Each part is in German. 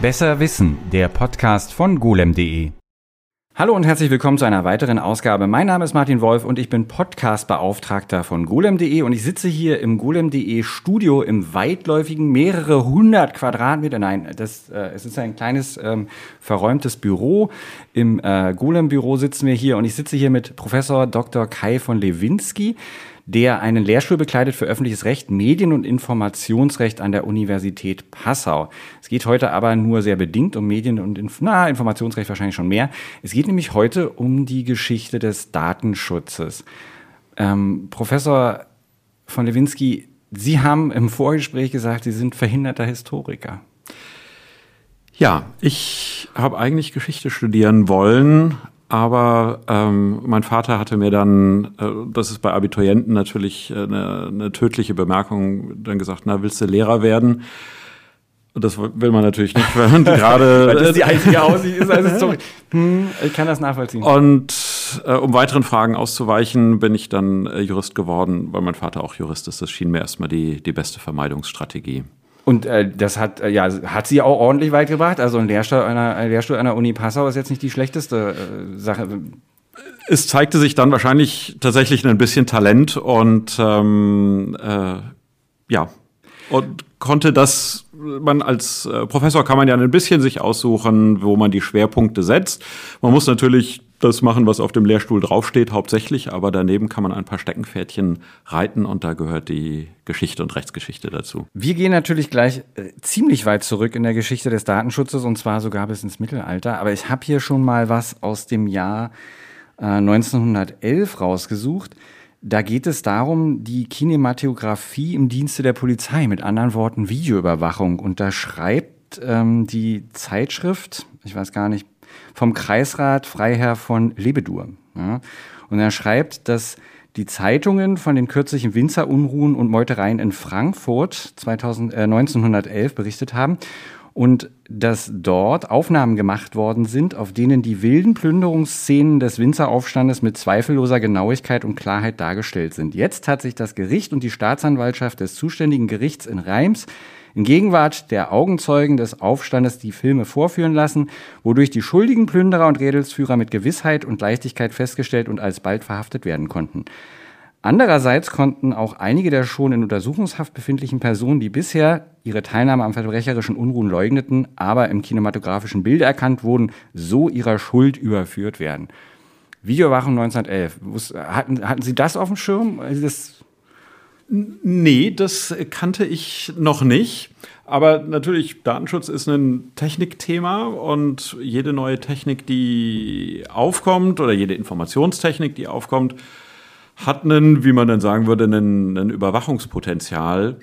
Besser Wissen, der Podcast von golem.de. Hallo und herzlich willkommen zu einer weiteren Ausgabe. Mein Name ist Martin Wolf und ich bin Podcast-Beauftragter von golem.de und ich sitze hier im golem.de Studio im weitläufigen mehrere hundert Quadratmeter. Nein, das, äh, es ist ein kleines ähm, verräumtes Büro. Im äh, Golem-Büro sitzen wir hier und ich sitze hier mit Professor Dr. Kai von Lewinsky der einen Lehrstuhl bekleidet für öffentliches Recht, Medien- und Informationsrecht an der Universität Passau. Es geht heute aber nur sehr bedingt um Medien- und Inf na, Informationsrecht wahrscheinlich schon mehr. Es geht nämlich heute um die Geschichte des Datenschutzes. Ähm, Professor von Lewinsky, Sie haben im Vorgespräch gesagt, Sie sind verhinderter Historiker. Ja, ich habe eigentlich Geschichte studieren wollen, aber ähm, mein Vater hatte mir dann, äh, das ist bei Abiturienten natürlich äh, eine, eine tödliche Bemerkung, dann gesagt, na, willst du Lehrer werden? Und das will man natürlich nicht, wenn man gerade. das ist die einzige Aussicht ist. Also sorry. Hm, ich kann das nachvollziehen. Und äh, um weiteren Fragen auszuweichen, bin ich dann äh, Jurist geworden, weil mein Vater auch Jurist ist. Das schien mir erstmal die, die beste Vermeidungsstrategie. Und äh, das hat äh, ja hat sie auch ordentlich weit gebracht. Also ein Lehrstuhl einer, ein Lehrstuhl einer Uni Passau ist jetzt nicht die schlechteste äh, Sache. Es zeigte sich dann wahrscheinlich tatsächlich ein bisschen Talent und ähm, äh, ja und konnte das man als äh, Professor kann man ja ein bisschen sich aussuchen, wo man die Schwerpunkte setzt. Man muss natürlich das machen, was auf dem Lehrstuhl draufsteht, hauptsächlich, aber daneben kann man ein paar Steckenpferdchen reiten und da gehört die Geschichte und Rechtsgeschichte dazu. Wir gehen natürlich gleich äh, ziemlich weit zurück in der Geschichte des Datenschutzes und zwar sogar bis ins Mittelalter, aber ich habe hier schon mal was aus dem Jahr äh, 1911 rausgesucht. Da geht es darum, die Kinematografie im Dienste der Polizei, mit anderen Worten Videoüberwachung. Und da schreibt ähm, die Zeitschrift, ich weiß gar nicht, vom Kreisrat Freiherr von Lebedur. Ja. Und er schreibt, dass die Zeitungen von den kürzlichen Winzerunruhen und Meutereien in Frankfurt 2000, äh, 1911 berichtet haben und dass dort Aufnahmen gemacht worden sind, auf denen die wilden Plünderungsszenen des Winzeraufstandes mit zweifelloser Genauigkeit und Klarheit dargestellt sind. Jetzt hat sich das Gericht und die Staatsanwaltschaft des zuständigen Gerichts in Reims in Gegenwart der Augenzeugen des Aufstandes die Filme vorführen lassen, wodurch die schuldigen Plünderer und Rädelsführer mit Gewissheit und Leichtigkeit festgestellt und alsbald verhaftet werden konnten. Andererseits konnten auch einige der schon in Untersuchungshaft befindlichen Personen, die bisher ihre Teilnahme am verbrecherischen Unruhen leugneten, aber im kinematografischen Bild erkannt wurden, so ihrer Schuld überführt werden. Videowachung 1911. Hatten, hatten Sie das auf dem Schirm? Das nee, das kannte ich noch nicht. Aber natürlich, Datenschutz ist ein Technikthema und jede neue Technik, die aufkommt oder jede Informationstechnik, die aufkommt, hat einen, wie man dann sagen würde, einen, einen Überwachungspotenzial.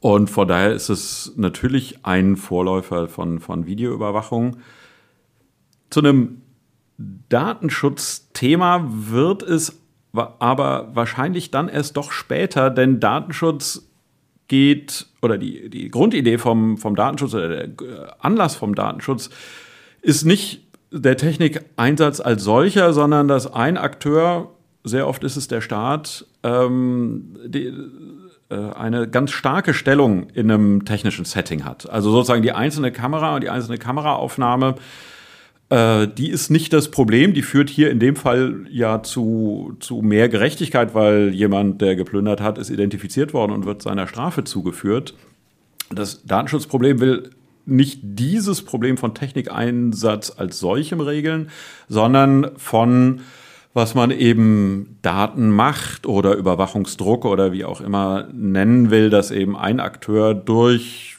Und von daher ist es natürlich ein Vorläufer von, von Videoüberwachung. Zu einem Datenschutzthema wird es aber wahrscheinlich dann erst doch später, denn Datenschutz geht, oder die, die Grundidee vom, vom Datenschutz oder der Anlass vom Datenschutz ist nicht der Technikeinsatz als solcher, sondern dass ein Akteur sehr oft ist es der Staat, ähm, die, äh, eine ganz starke Stellung in einem technischen Setting hat. Also sozusagen die einzelne Kamera und die einzelne Kameraaufnahme, äh, die ist nicht das Problem. Die führt hier in dem Fall ja zu, zu mehr Gerechtigkeit, weil jemand, der geplündert hat, ist identifiziert worden und wird seiner Strafe zugeführt. Das Datenschutzproblem will nicht dieses Problem von Technikeinsatz als solchem regeln, sondern von was man eben Daten macht oder Überwachungsdruck oder wie auch immer nennen will, dass eben ein Akteur durch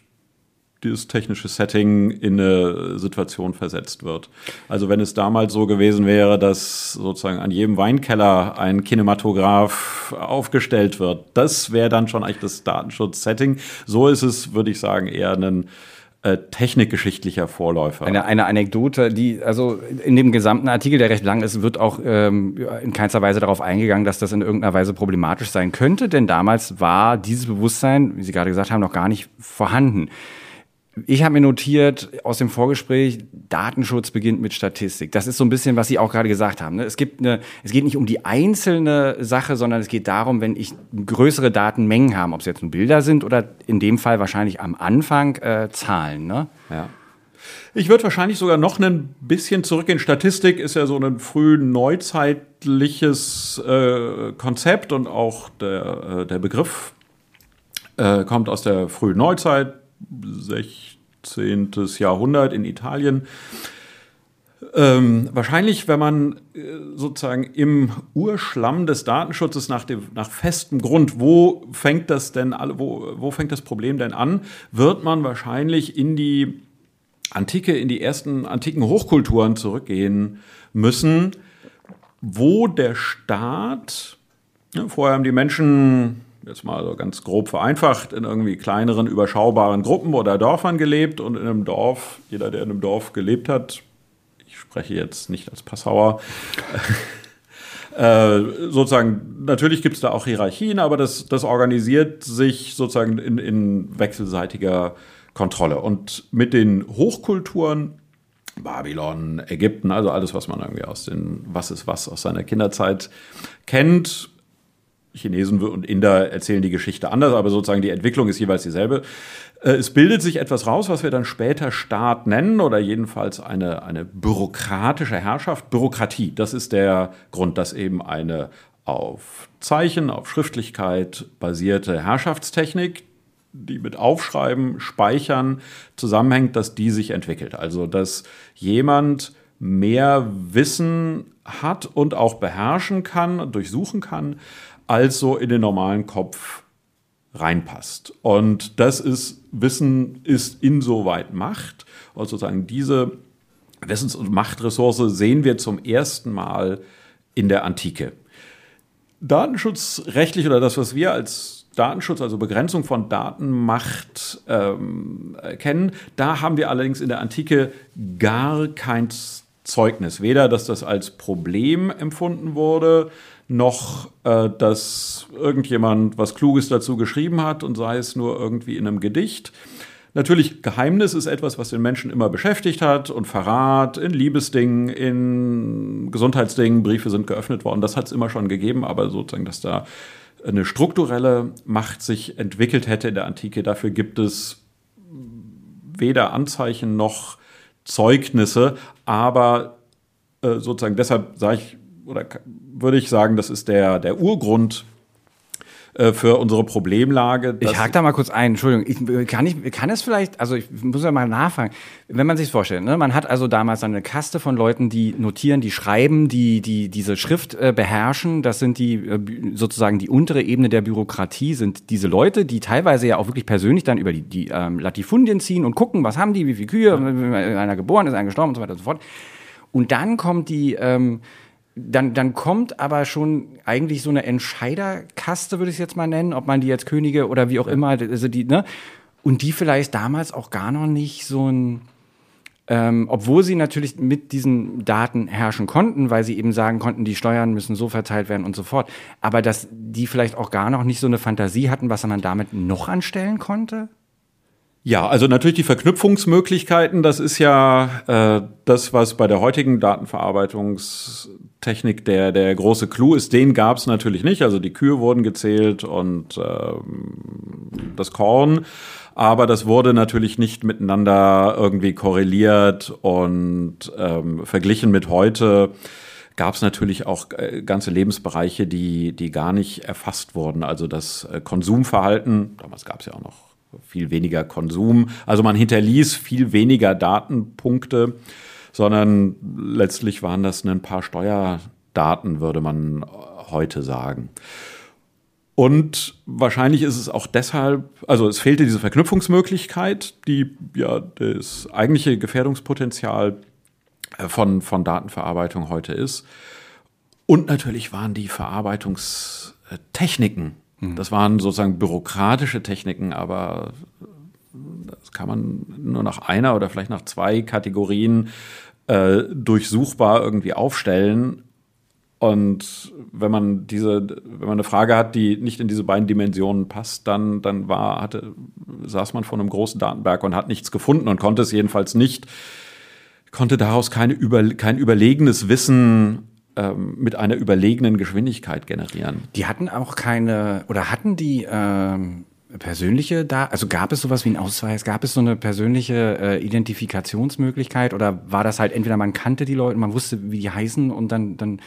dieses technische Setting in eine Situation versetzt wird. Also wenn es damals so gewesen wäre, dass sozusagen an jedem Weinkeller ein Kinematograph aufgestellt wird, das wäre dann schon eigentlich das Datenschutz-Setting. So ist es, würde ich sagen, eher ein äh, technikgeschichtlicher Vorläufer. Eine, eine Anekdote, die, also in dem gesamten Artikel, der recht lang ist, wird auch ähm, in keinster Weise darauf eingegangen, dass das in irgendeiner Weise problematisch sein könnte, denn damals war dieses Bewusstsein, wie Sie gerade gesagt haben, noch gar nicht vorhanden. Ich habe mir notiert aus dem Vorgespräch, Datenschutz beginnt mit Statistik. Das ist so ein bisschen, was Sie auch gerade gesagt haben. Ne? Es gibt eine, es geht nicht um die einzelne Sache, sondern es geht darum, wenn ich größere Datenmengen habe, ob es jetzt nur Bilder sind oder in dem Fall wahrscheinlich am Anfang äh, Zahlen. Ne? Ja. Ich würde wahrscheinlich sogar noch ein bisschen zurückgehen. Statistik ist ja so ein früh neuzeitliches äh, Konzept und auch der, äh, der Begriff äh, kommt aus der frühen Neuzeit, 16. Jahrhundert in Italien. Ähm, wahrscheinlich, wenn man äh, sozusagen im Urschlamm des Datenschutzes nach, dem, nach festem Grund, wo fängt das denn, wo, wo fängt das Problem denn an, wird man wahrscheinlich in die Antike, in die ersten antiken Hochkulturen zurückgehen müssen, wo der Staat, ja, vorher haben die Menschen jetzt mal so ganz grob vereinfacht, in irgendwie kleineren, überschaubaren Gruppen oder Dörfern gelebt und in einem Dorf, jeder, der in einem Dorf gelebt hat, ich spreche jetzt nicht als Passauer, äh, sozusagen, natürlich gibt es da auch Hierarchien, aber das, das organisiert sich sozusagen in, in wechselseitiger Kontrolle. Und mit den Hochkulturen, Babylon, Ägypten, also alles, was man irgendwie aus den Was ist was aus seiner Kinderzeit kennt, Chinesen und Inder erzählen die Geschichte anders, aber sozusagen die Entwicklung ist jeweils dieselbe. Äh, es bildet sich etwas raus, was wir dann später Staat nennen oder jedenfalls eine, eine bürokratische Herrschaft. Bürokratie, das ist der Grund, dass eben eine auf Zeichen, auf Schriftlichkeit basierte Herrschaftstechnik, die mit Aufschreiben, Speichern zusammenhängt, dass die sich entwickelt. Also dass jemand mehr Wissen hat und auch beherrschen kann, durchsuchen kann, als so in den normalen Kopf reinpasst. Und das ist, Wissen ist insoweit Macht. Und sozusagen diese Wissens- und Machtressource sehen wir zum ersten Mal in der Antike. Datenschutzrechtlich oder das, was wir als Datenschutz, also Begrenzung von Datenmacht ähm, kennen, da haben wir allerdings in der Antike gar kein Zeugnis. Weder, dass das als Problem empfunden wurde, noch, äh, dass irgendjemand was Kluges dazu geschrieben hat und sei es nur irgendwie in einem Gedicht. Natürlich, Geheimnis ist etwas, was den Menschen immer beschäftigt hat und Verrat in Liebesdingen, in Gesundheitsdingen, Briefe sind geöffnet worden, das hat es immer schon gegeben, aber sozusagen, dass da eine strukturelle Macht sich entwickelt hätte in der Antike, dafür gibt es weder Anzeichen noch Zeugnisse, aber äh, sozusagen deshalb sage ich, oder würde ich sagen, das ist der, der Urgrund äh, für unsere Problemlage. Ich hake da mal kurz ein, Entschuldigung. Ich, kann, ich, kann es vielleicht, also ich muss ja mal nachfragen, wenn man sich vorstellt, ne, man hat also damals eine Kaste von Leuten, die notieren, die schreiben, die, die diese Schrift äh, beherrschen. Das sind die äh, sozusagen die untere Ebene der Bürokratie, sind diese Leute, die teilweise ja auch wirklich persönlich dann über die, die ähm, Latifundien ziehen und gucken, was haben die, wie viele Kühe, ja. einer geboren ist, einer gestorben und so weiter und so fort. Und dann kommt die ähm, dann, dann kommt aber schon eigentlich so eine Entscheiderkaste, würde ich es jetzt mal nennen, ob man die jetzt Könige oder wie auch immer, also die, ne? Und die vielleicht damals auch gar noch nicht so ein, ähm, obwohl sie natürlich mit diesen Daten herrschen konnten, weil sie eben sagen konnten, die Steuern müssen so verteilt werden und so fort, aber dass die vielleicht auch gar noch nicht so eine Fantasie hatten, was man damit noch anstellen konnte? Ja, also natürlich die Verknüpfungsmöglichkeiten, das ist ja äh, das, was bei der heutigen Datenverarbeitungstechnik der, der große Clou ist. Den gab es natürlich nicht. Also die Kühe wurden gezählt und äh, das Korn. Aber das wurde natürlich nicht miteinander irgendwie korreliert und ähm, verglichen mit heute gab es natürlich auch äh, ganze Lebensbereiche, die, die gar nicht erfasst wurden. Also das äh, Konsumverhalten, damals gab es ja auch noch viel weniger Konsum. Also man hinterließ viel weniger Datenpunkte, sondern letztlich waren das ein paar Steuerdaten, würde man heute sagen. Und wahrscheinlich ist es auch deshalb, also es fehlte diese Verknüpfungsmöglichkeit, die ja das eigentliche Gefährdungspotenzial äh, von, von Datenverarbeitung heute ist. Und natürlich waren die Verarbeitungstechniken Mhm. Das waren sozusagen bürokratische Techniken, aber das kann man nur nach einer oder vielleicht nach zwei Kategorien äh, durchsuchbar irgendwie aufstellen. Und wenn man diese, wenn man eine Frage hat, die nicht in diese beiden Dimensionen passt, dann, dann war, hatte, saß man vor einem großen Datenberg und hat nichts gefunden und konnte es jedenfalls nicht, konnte daraus keine über, kein überlegenes Wissen ähm, mit einer überlegenen Geschwindigkeit generieren. Die hatten auch keine, oder hatten die ähm, persönliche da, also gab es sowas wie einen Ausweis, gab es so eine persönliche äh, Identifikationsmöglichkeit oder war das halt entweder man kannte die Leute, man wusste, wie die heißen und dann, dann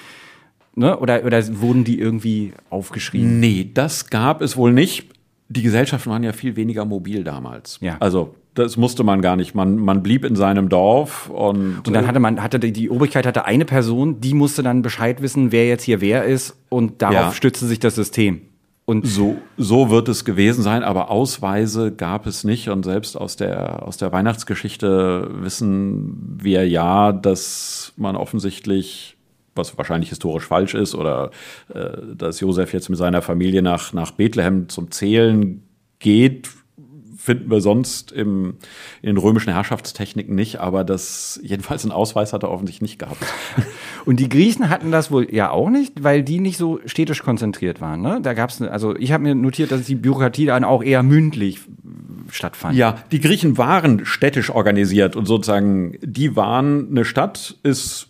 Ne? Oder, oder wurden die irgendwie aufgeschrieben? Nee, das gab es wohl nicht. Die Gesellschaften waren ja viel weniger mobil damals. Ja. Also das musste man gar nicht. Man, man blieb in seinem Dorf und. Und dann hatte man, hatte die, die Obrigkeit hatte eine Person, die musste dann Bescheid wissen, wer jetzt hier wer ist und darauf ja. stützte sich das System. Und so, so wird es gewesen sein, aber Ausweise gab es nicht. Und selbst aus der, aus der Weihnachtsgeschichte wissen wir ja, dass man offensichtlich was wahrscheinlich historisch falsch ist, oder äh, dass Josef jetzt mit seiner Familie nach, nach Bethlehem zum Zählen geht, finden wir sonst im, in den römischen Herrschaftstechniken nicht, aber das jedenfalls einen Ausweis hat er offensichtlich nicht gehabt. Und die Griechen hatten das wohl ja auch nicht, weil die nicht so städtisch konzentriert waren. Ne? Da gab es, also ich habe mir notiert, dass die Bürokratie dann auch eher mündlich stattfand. Ja, die Griechen waren städtisch organisiert und sozusagen, die waren, eine Stadt ist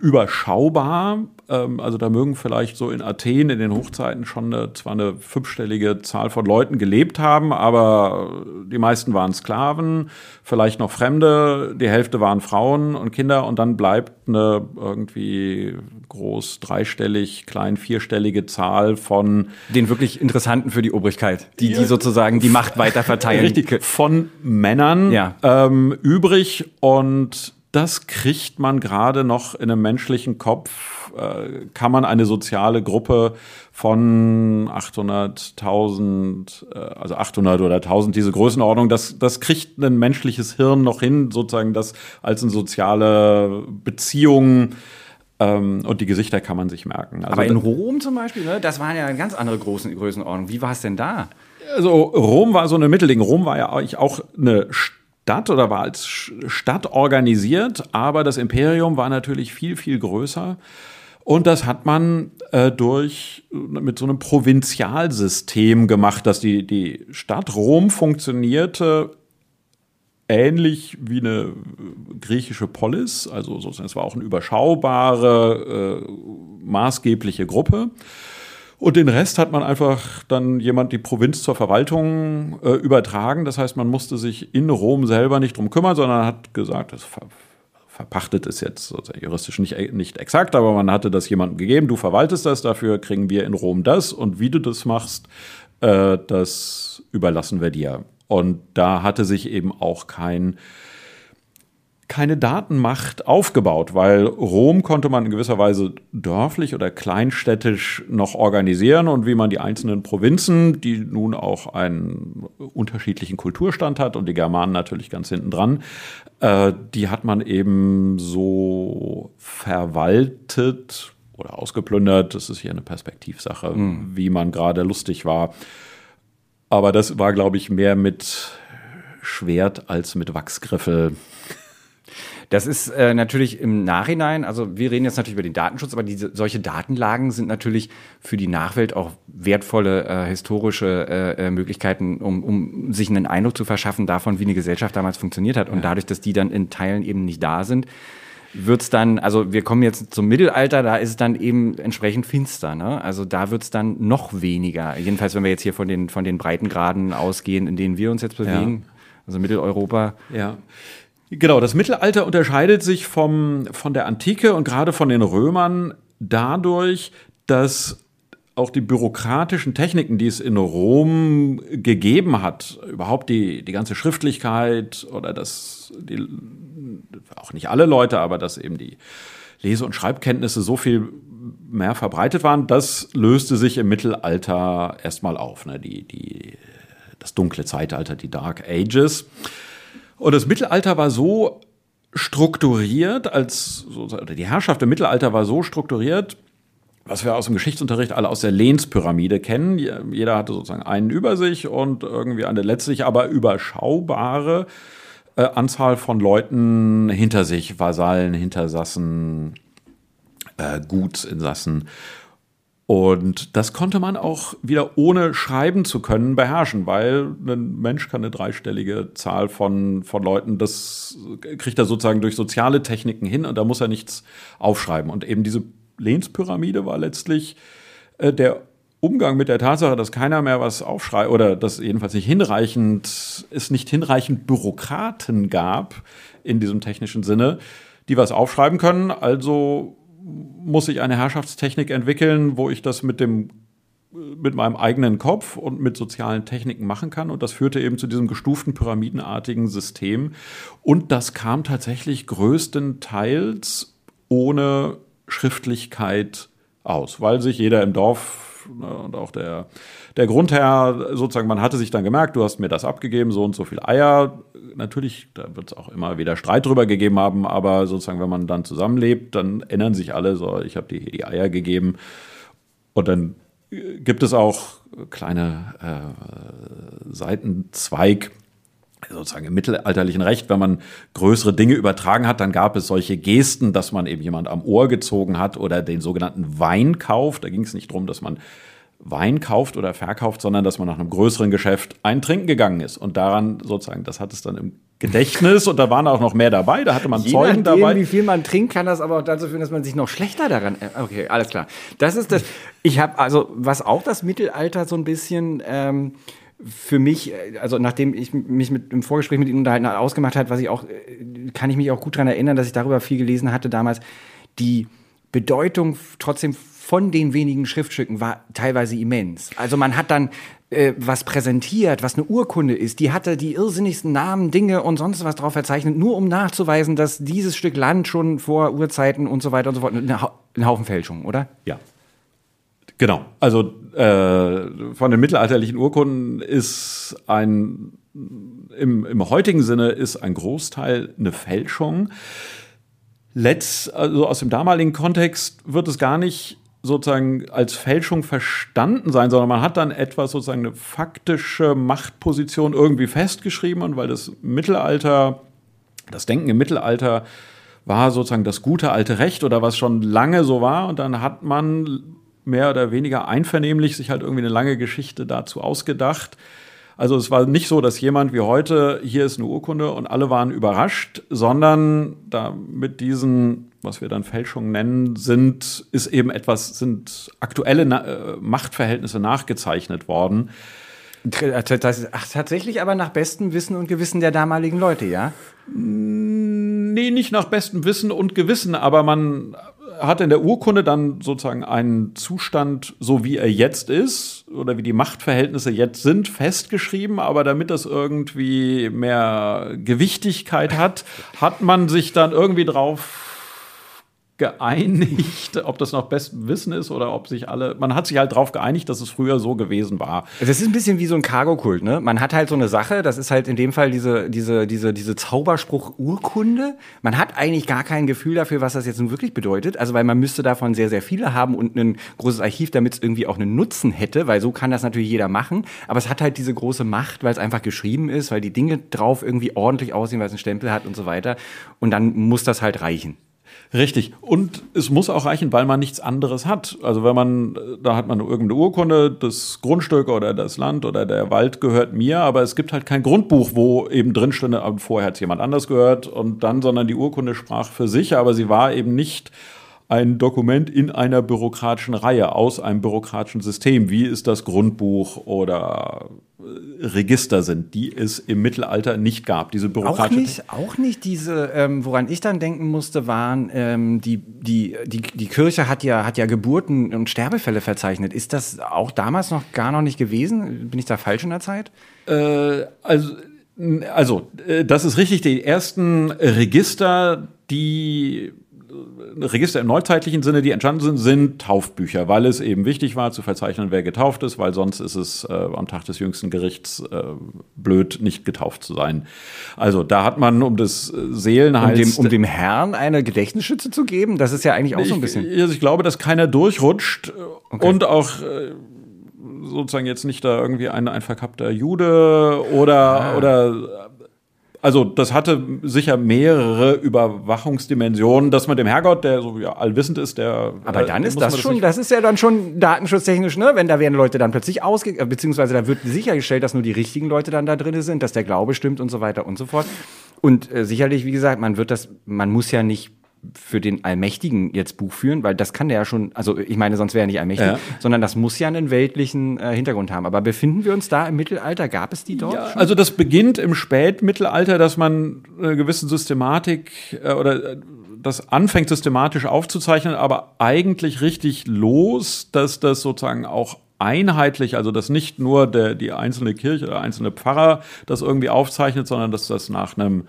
überschaubar. Ähm, also da mögen vielleicht so in Athen in den Hochzeiten schon eine, zwar eine fünfstellige Zahl von Leuten gelebt haben, aber die meisten waren Sklaven, vielleicht noch Fremde, die Hälfte waren Frauen und Kinder und dann bleibt eine irgendwie groß dreistellig, klein vierstellige Zahl von den wirklich Interessanten für die Obrigkeit, die, die sozusagen die Macht weiter verteilen. Richtig, von Männern ja. ähm, übrig und das kriegt man gerade noch in einem menschlichen Kopf, äh, kann man eine soziale Gruppe von 800.000, äh, also 800 oder 1000, diese Größenordnung, das, das kriegt ein menschliches Hirn noch hin, sozusagen das als eine soziale Beziehung ähm, und die Gesichter kann man sich merken. Also Aber in Rom zum Beispiel, ne, das waren ja eine ganz andere großen Größenordnung. Wie war es denn da? Also Rom war so eine Mittelding. Rom war ja eigentlich auch eine Stadt oder war als Stadt organisiert, aber das Imperium war natürlich viel, viel größer. Und das hat man äh, durch mit so einem Provinzialsystem gemacht, dass die, die Stadt Rom funktionierte ähnlich wie eine griechische Polis, also sozusagen es war auch eine überschaubare, äh, maßgebliche Gruppe. Und den Rest hat man einfach dann jemand die Provinz zur Verwaltung äh, übertragen. Das heißt, man musste sich in Rom selber nicht drum kümmern, sondern hat gesagt, das ver verpachtet ist jetzt juristisch nicht, äh, nicht exakt, aber man hatte das jemandem gegeben, du verwaltest das, dafür kriegen wir in Rom das und wie du das machst, äh, das überlassen wir dir. Und da hatte sich eben auch kein keine Datenmacht aufgebaut, weil Rom konnte man in gewisser Weise dörflich oder kleinstädtisch noch organisieren und wie man die einzelnen Provinzen, die nun auch einen unterschiedlichen Kulturstand hat und die Germanen natürlich ganz hinten dran, äh, die hat man eben so verwaltet oder ausgeplündert. Das ist hier eine Perspektivsache, mhm. wie man gerade lustig war. Aber das war, glaube ich, mehr mit Schwert als mit Wachsgriffel das ist äh, natürlich im Nachhinein, also wir reden jetzt natürlich über den Datenschutz, aber diese, solche Datenlagen sind natürlich für die Nachwelt auch wertvolle äh, historische äh, äh, Möglichkeiten, um, um sich einen Eindruck zu verschaffen davon, wie eine Gesellschaft damals funktioniert hat. Und ja. dadurch, dass die dann in Teilen eben nicht da sind, wird's dann, also wir kommen jetzt zum Mittelalter, da ist es dann eben entsprechend finster. Ne? Also da wird's dann noch weniger. Jedenfalls, wenn wir jetzt hier von den, von den Breitengraden ausgehen, in denen wir uns jetzt bewegen. Ja. Also Mitteleuropa. Ja. Genau, das Mittelalter unterscheidet sich vom, von der Antike und gerade von den Römern dadurch, dass auch die bürokratischen Techniken, die es in Rom gegeben hat, überhaupt die, die ganze Schriftlichkeit oder das, die, auch nicht alle Leute, aber dass eben die Lese- und Schreibkenntnisse so viel mehr verbreitet waren, das löste sich im Mittelalter erstmal auf. Ne? Die, die, das dunkle Zeitalter, die Dark Ages. Und das Mittelalter war so strukturiert, als oder die Herrschaft im Mittelalter war so strukturiert, was wir aus dem Geschichtsunterricht alle aus der Lehnspyramide kennen. Jeder hatte sozusagen einen über sich und irgendwie eine letztlich aber überschaubare äh, Anzahl von Leuten hinter sich, Vasallen, Hintersassen, äh, Gutsinsassen. Und das konnte man auch wieder ohne schreiben zu können beherrschen, weil ein Mensch kann eine dreistellige Zahl von, von Leuten, das kriegt er sozusagen durch soziale Techniken hin und da muss er nichts aufschreiben. Und eben diese Lehnspyramide war letztlich äh, der Umgang mit der Tatsache, dass keiner mehr was aufschreibt oder dass jedenfalls nicht hinreichend, es nicht hinreichend Bürokraten gab in diesem technischen Sinne, die was aufschreiben können. Also muss ich eine Herrschaftstechnik entwickeln, wo ich das mit dem mit meinem eigenen Kopf und mit sozialen Techniken machen kann. Und das führte eben zu diesem gestuften pyramidenartigen System. Und das kam tatsächlich größtenteils ohne Schriftlichkeit aus, weil sich jeder im Dorf ne, und auch der, der Grundherr sozusagen, man hatte sich dann gemerkt, du hast mir das abgegeben, so und so viel Eier, natürlich, da wird es auch immer wieder Streit drüber gegeben haben, aber sozusagen, wenn man dann zusammenlebt, dann ändern sich alle so, ich habe dir hier die Eier gegeben. Und dann gibt es auch kleine äh, Seitenzweig, sozusagen im mittelalterlichen Recht, wenn man größere Dinge übertragen hat, dann gab es solche Gesten, dass man eben jemand am Ohr gezogen hat oder den sogenannten Weinkauf. Da ging es nicht darum, dass man Wein kauft oder verkauft, sondern dass man nach einem größeren Geschäft ein Trinken gegangen ist. Und daran sozusagen, das hat es dann im Gedächtnis und da waren auch noch mehr dabei. Da hatte man Je Zeugen nachdem, dabei. Wie viel man trinkt, kann das aber auch dazu führen, dass man sich noch schlechter daran. Äh, okay, alles klar. Das ist das. Ich habe also, was auch das Mittelalter so ein bisschen. Ähm, für mich, äh, also nachdem ich mich mit im Vorgespräch mit Ihnen unterhalten ausgemacht hat, was ich auch, äh, kann ich mich auch gut daran erinnern, dass ich darüber viel gelesen hatte damals, die Bedeutung trotzdem von den wenigen Schriftstücken war teilweise immens. Also man hat dann äh, was präsentiert, was eine Urkunde ist, die hatte die irrsinnigsten Namen, Dinge und sonst was drauf verzeichnet, nur um nachzuweisen, dass dieses Stück Land schon vor Urzeiten und so weiter und so fort, ein, ha ein Haufen Fälschungen, oder? Ja. Genau. Also äh, von den mittelalterlichen Urkunden ist ein im, im heutigen Sinne ist ein Großteil eine Fälschung. Letz, also aus dem damaligen Kontext wird es gar nicht sozusagen als Fälschung verstanden sein, sondern man hat dann etwas sozusagen eine faktische Machtposition irgendwie festgeschrieben und weil das Mittelalter, das Denken im Mittelalter war sozusagen das gute alte Recht oder was schon lange so war und dann hat man mehr oder weniger einvernehmlich sich halt irgendwie eine lange Geschichte dazu ausgedacht. Also es war nicht so, dass jemand wie heute, hier ist eine Urkunde und alle waren überrascht, sondern da mit diesen was wir dann Fälschung nennen, sind, ist eben etwas, sind aktuelle Na äh, Machtverhältnisse nachgezeichnet worden. Ach, tatsächlich aber nach bestem Wissen und Gewissen der damaligen Leute, ja? Nee, nicht nach bestem Wissen und Gewissen, aber man hat in der Urkunde dann sozusagen einen Zustand, so wie er jetzt ist, oder wie die Machtverhältnisse jetzt sind, festgeschrieben, aber damit das irgendwie mehr Gewichtigkeit hat, hat man sich dann irgendwie drauf geeinigt, ob das nach bestem Wissen ist oder ob sich alle, man hat sich halt darauf geeinigt, dass es früher so gewesen war. Das ist ein bisschen wie so ein Cargo-Kult, ne? Man hat halt so eine Sache, das ist halt in dem Fall diese, diese, diese, diese Zauberspruch-Urkunde. Man hat eigentlich gar kein Gefühl dafür, was das jetzt nun wirklich bedeutet. Also, weil man müsste davon sehr, sehr viele haben und ein großes Archiv, damit es irgendwie auch einen Nutzen hätte, weil so kann das natürlich jeder machen. Aber es hat halt diese große Macht, weil es einfach geschrieben ist, weil die Dinge drauf irgendwie ordentlich aussehen, weil es einen Stempel hat und so weiter. Und dann muss das halt reichen. Richtig. Und es muss auch reichen, weil man nichts anderes hat. Also wenn man, da hat man irgendeine Urkunde, das Grundstück oder das Land oder der Wald gehört mir, aber es gibt halt kein Grundbuch, wo eben drin stünde, vorher hat es jemand anders gehört und dann, sondern die Urkunde sprach für sich, aber sie war eben nicht ein Dokument in einer bürokratischen Reihe, aus einem bürokratischen System, wie es das Grundbuch oder äh, Register sind, die es im Mittelalter nicht gab. Diese bürokratische auch nicht, auch nicht diese, ähm, woran ich dann denken musste, waren ähm, die, die, die, die Kirche hat ja, hat ja Geburten und Sterbefälle verzeichnet. Ist das auch damals noch gar noch nicht gewesen? Bin ich da falsch in der Zeit? Äh, also also, äh, das ist richtig. Die ersten Register, die Register im neuzeitlichen Sinne, die entstanden sind, sind Taufbücher, weil es eben wichtig war zu verzeichnen, wer getauft ist, weil sonst ist es äh, am Tag des jüngsten Gerichts äh, blöd, nicht getauft zu sein. Also da hat man um das Seelenheil... Um dem, um dem Herrn eine Gedächtnisschütze zu geben, das ist ja eigentlich auch so ein bisschen... Ich, also ich glaube, dass keiner durchrutscht okay. und auch... Äh, sozusagen jetzt nicht da irgendwie ein, ein verkappter Jude oder, ah. oder also das hatte sicher mehrere Überwachungsdimensionen, dass man dem Herrgott, der so ja, allwissend ist, der. Aber dann äh, ist das, das schon, das ist ja dann schon datenschutztechnisch, ne? Wenn da werden Leute dann plötzlich ausge, äh, beziehungsweise da wird sichergestellt, dass nur die richtigen Leute dann da drin sind, dass der Glaube stimmt und so weiter und so fort. Und äh, sicherlich, wie gesagt, man wird das, man muss ja nicht für den Allmächtigen jetzt Buch führen, weil das kann der ja schon, also ich meine, sonst wäre er nicht allmächtig, ja. sondern das muss ja einen weltlichen äh, Hintergrund haben. Aber befinden wir uns da im Mittelalter? Gab es die dort? Ja, also das beginnt im Spätmittelalter, dass man eine gewisse Systematik äh, oder äh, das anfängt systematisch aufzuzeichnen, aber eigentlich richtig los, dass das sozusagen auch einheitlich, also dass nicht nur der, die einzelne Kirche oder einzelne Pfarrer das irgendwie aufzeichnet, sondern dass das nach einem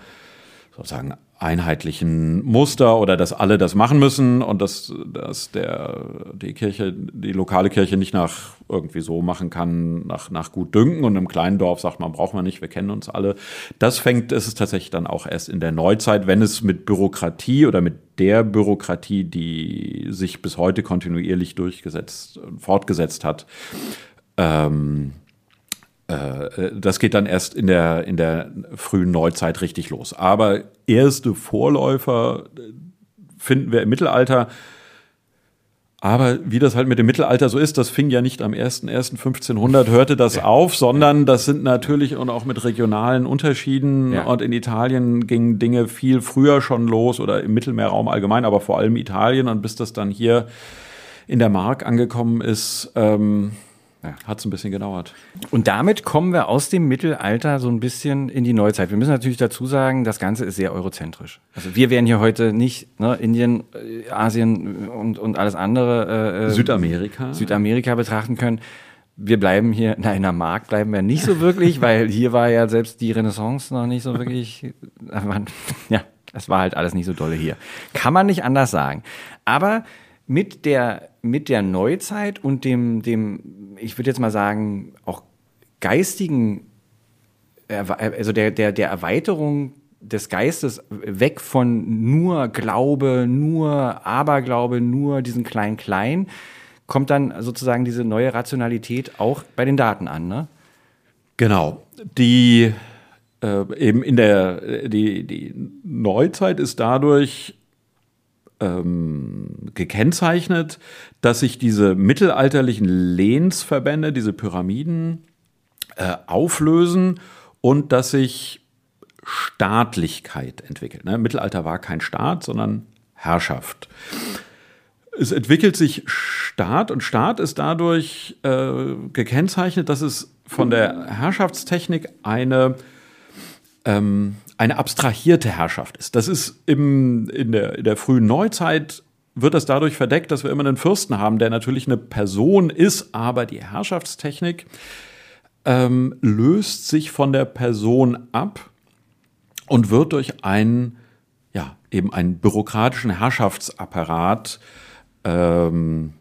sozusagen einheitlichen Muster oder dass alle das machen müssen und dass, dass der, die Kirche, die lokale Kirche nicht nach irgendwie so machen kann, nach, nach gut dünken und im kleinen Dorf sagt man, braucht man nicht, wir kennen uns alle. Das fängt, ist es tatsächlich dann auch erst in der Neuzeit, wenn es mit Bürokratie oder mit der Bürokratie, die sich bis heute kontinuierlich durchgesetzt, fortgesetzt hat, ähm, äh, das geht dann erst in der, in der frühen Neuzeit richtig los. Aber erste Vorläufer äh, finden wir im Mittelalter. Aber wie das halt mit dem Mittelalter so ist, das fing ja nicht am 1.1.1500, hörte das ja. auf, sondern das sind natürlich und auch mit regionalen Unterschieden. Ja. Und in Italien gingen Dinge viel früher schon los oder im Mittelmeerraum allgemein, aber vor allem Italien. Und bis das dann hier in der Mark angekommen ist, ähm, ja, hat es ein bisschen gedauert. Und damit kommen wir aus dem Mittelalter so ein bisschen in die Neuzeit. Wir müssen natürlich dazu sagen, das Ganze ist sehr eurozentrisch. Also wir werden hier heute nicht ne, Indien, äh, Asien und, und alles andere äh, äh, Südamerika. Südamerika betrachten können. Wir bleiben hier, nein, in der Mark bleiben wir nicht so wirklich, weil hier war ja selbst die Renaissance noch nicht so wirklich, ja, das war halt alles nicht so dolle hier. Kann man nicht anders sagen. Aber mit der, mit der Neuzeit und dem, dem, ich würde jetzt mal sagen, auch geistigen, also der, der, der Erweiterung des Geistes weg von nur Glaube, nur Aberglaube, nur diesen kleinen Klein, kommt dann sozusagen diese neue Rationalität auch bei den Daten an, ne? Genau. Die äh, eben in der die, die Neuzeit ist dadurch ähm, gekennzeichnet, dass sich diese mittelalterlichen Lehnsverbände, diese Pyramiden, äh, auflösen und dass sich Staatlichkeit entwickelt. Ne? Mittelalter war kein Staat, sondern Herrschaft. Es entwickelt sich Staat und Staat ist dadurch äh, gekennzeichnet, dass es von der Herrschaftstechnik eine ähm, eine abstrahierte Herrschaft ist. Das ist im, in, der, in der frühen Neuzeit wird das dadurch verdeckt, dass wir immer einen Fürsten haben, der natürlich eine Person ist, aber die Herrschaftstechnik ähm, löst sich von der Person ab und wird durch einen, ja, eben einen bürokratischen Herrschaftsapparat ähm,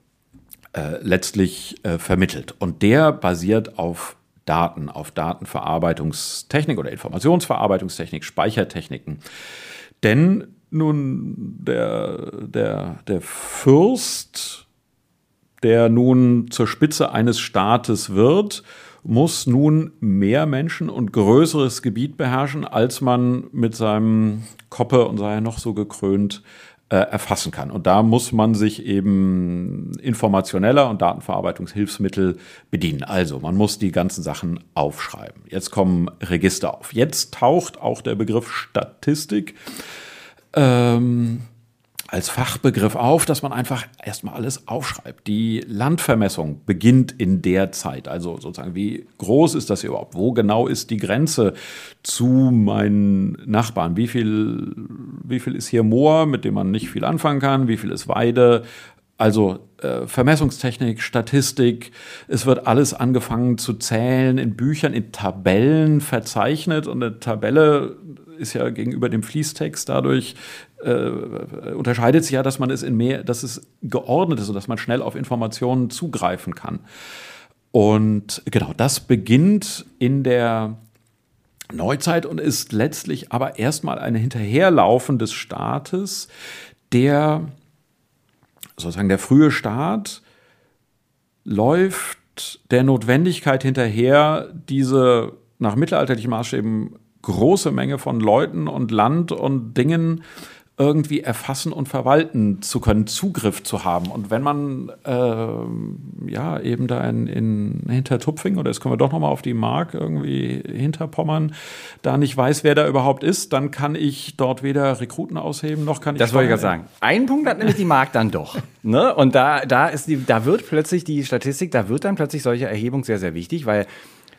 äh, letztlich äh, vermittelt. Und der basiert auf Daten, auf Datenverarbeitungstechnik oder Informationsverarbeitungstechnik, Speichertechniken. Denn nun der, der, der Fürst, der nun zur Spitze eines Staates wird, muss nun mehr Menschen und größeres Gebiet beherrschen, als man mit seinem Koppe und sei er noch so gekrönt äh, erfassen kann. Und da muss man sich eben informationeller und Datenverarbeitungshilfsmittel bedienen. Also man muss die ganzen Sachen aufschreiben. Jetzt kommen Register auf. Jetzt taucht auch der Begriff Statistik ähm, als Fachbegriff auf, dass man einfach erstmal alles aufschreibt. Die Landvermessung beginnt in der Zeit. Also sozusagen, wie groß ist das hier überhaupt? Wo genau ist die Grenze zu meinen Nachbarn? Wie viel, wie viel ist hier Moor, mit dem man nicht viel anfangen kann? Wie viel ist Weide? Also äh, Vermessungstechnik, Statistik, es wird alles angefangen zu zählen, in Büchern, in Tabellen verzeichnet. Und eine Tabelle ist ja gegenüber dem Fließtext dadurch äh, unterscheidet sich ja, dass man es in mehr, dass es geordnet ist und dass man schnell auf Informationen zugreifen kann. Und genau, das beginnt in der Neuzeit und ist letztlich aber erstmal ein Hinterherlaufen des Staates, der sozusagen der frühe Staat läuft der Notwendigkeit hinterher, diese nach mittelalterlichen Maßstäben große Menge von Leuten und Land und Dingen irgendwie erfassen und verwalten zu können, Zugriff zu haben. Und wenn man äh, ja eben da in, in Hintertupfing oder jetzt kommen wir doch nochmal auf die Mark irgendwie Hinterpommern, da nicht weiß, wer da überhaupt ist, dann kann ich dort weder Rekruten ausheben, noch kann ich. Das wollte ich gerade sagen. Ein Punkt hat nämlich die Mark dann doch. Ne? Und da, da ist die, da wird plötzlich die Statistik, da wird dann plötzlich solche Erhebung sehr, sehr wichtig, weil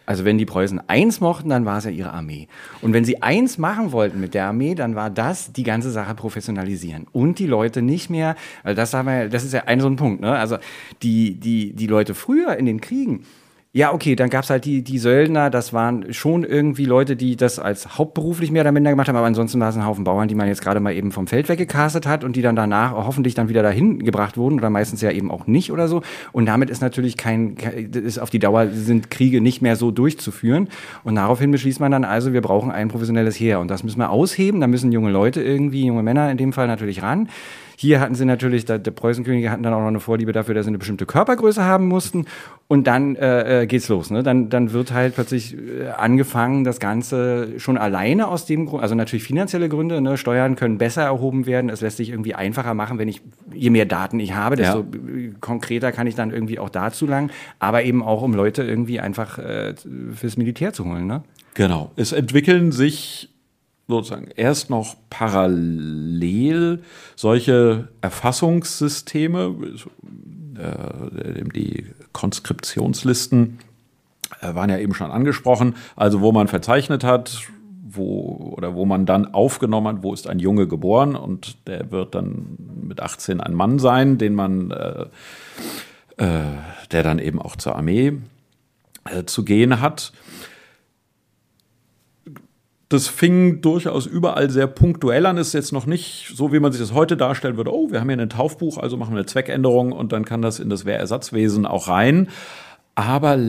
also wenn die Preußen eins mochten, dann war es ja ihre Armee. Und wenn sie eins machen wollten mit der Armee, dann war das die ganze Sache professionalisieren. Und die Leute nicht mehr, weil das, haben wir, das ist ja ein so ein Punkt, ne? Also die, die, die Leute früher in den Kriegen, ja, okay, dann gab's halt die, die Söldner, das waren schon irgendwie Leute, die das als hauptberuflich mehr oder minder gemacht haben, aber ansonsten war es ein Haufen Bauern, die man jetzt gerade mal eben vom Feld weggecastet hat und die dann danach hoffentlich dann wieder dahin gebracht wurden oder meistens ja eben auch nicht oder so. Und damit ist natürlich kein, ist auf die Dauer sind Kriege nicht mehr so durchzuführen. Und daraufhin beschließt man dann also, wir brauchen ein professionelles Heer und das müssen wir ausheben, da müssen junge Leute irgendwie, junge Männer in dem Fall natürlich ran. Hier hatten sie natürlich, der, der Preußenkönige hatten dann auch noch eine Vorliebe dafür, dass sie eine bestimmte Körpergröße haben mussten. Und dann äh, äh, geht's los. Ne? Dann, dann wird halt plötzlich äh, angefangen, das Ganze schon alleine aus dem Grund, also natürlich finanzielle Gründe, ne? Steuern können besser erhoben werden. Es lässt sich irgendwie einfacher machen, wenn ich, je mehr Daten ich habe, desto ja. konkreter kann ich dann irgendwie auch dazu lang. Aber eben auch, um Leute irgendwie einfach äh, fürs Militär zu holen. Ne? Genau. Es entwickeln sich sozusagen erst noch parallel solche Erfassungssysteme, äh, die Konskriptionslisten äh, waren ja eben schon angesprochen, also wo man verzeichnet hat, wo oder wo man dann aufgenommen hat, wo ist ein Junge geboren und der wird dann mit 18 ein Mann sein, den man, äh, äh, der dann eben auch zur Armee äh, zu gehen hat das fing durchaus überall sehr punktuell an. Ist jetzt noch nicht so, wie man sich das heute darstellen würde. Oh, wir haben hier ein Taufbuch, also machen wir eine Zweckänderung und dann kann das in das Wehrersatzwesen auch rein. Aber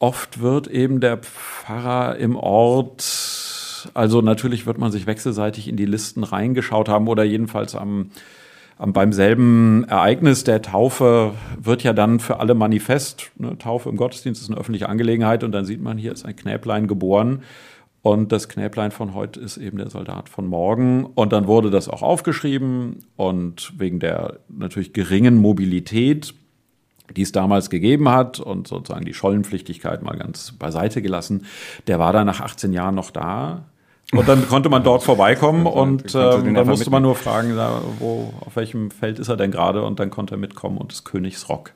oft wird eben der Pfarrer im Ort, also natürlich wird man sich wechselseitig in die Listen reingeschaut haben oder jedenfalls am, beim selben Ereignis der Taufe wird ja dann für alle manifest. Ne, Taufe im Gottesdienst ist eine öffentliche Angelegenheit und dann sieht man, hier ist ein Knäblein geboren und das Knäblein von heute ist eben der Soldat von morgen. Und dann wurde das auch aufgeschrieben und wegen der natürlich geringen Mobilität, die es damals gegeben hat und sozusagen die Schollenpflichtigkeit mal ganz beiseite gelassen, der war dann nach 18 Jahren noch da. Und dann konnte man dort vorbeikommen und ähm, dann musste man nur fragen, wo, auf welchem Feld ist er denn gerade und dann konnte er mitkommen und des Königs Rock.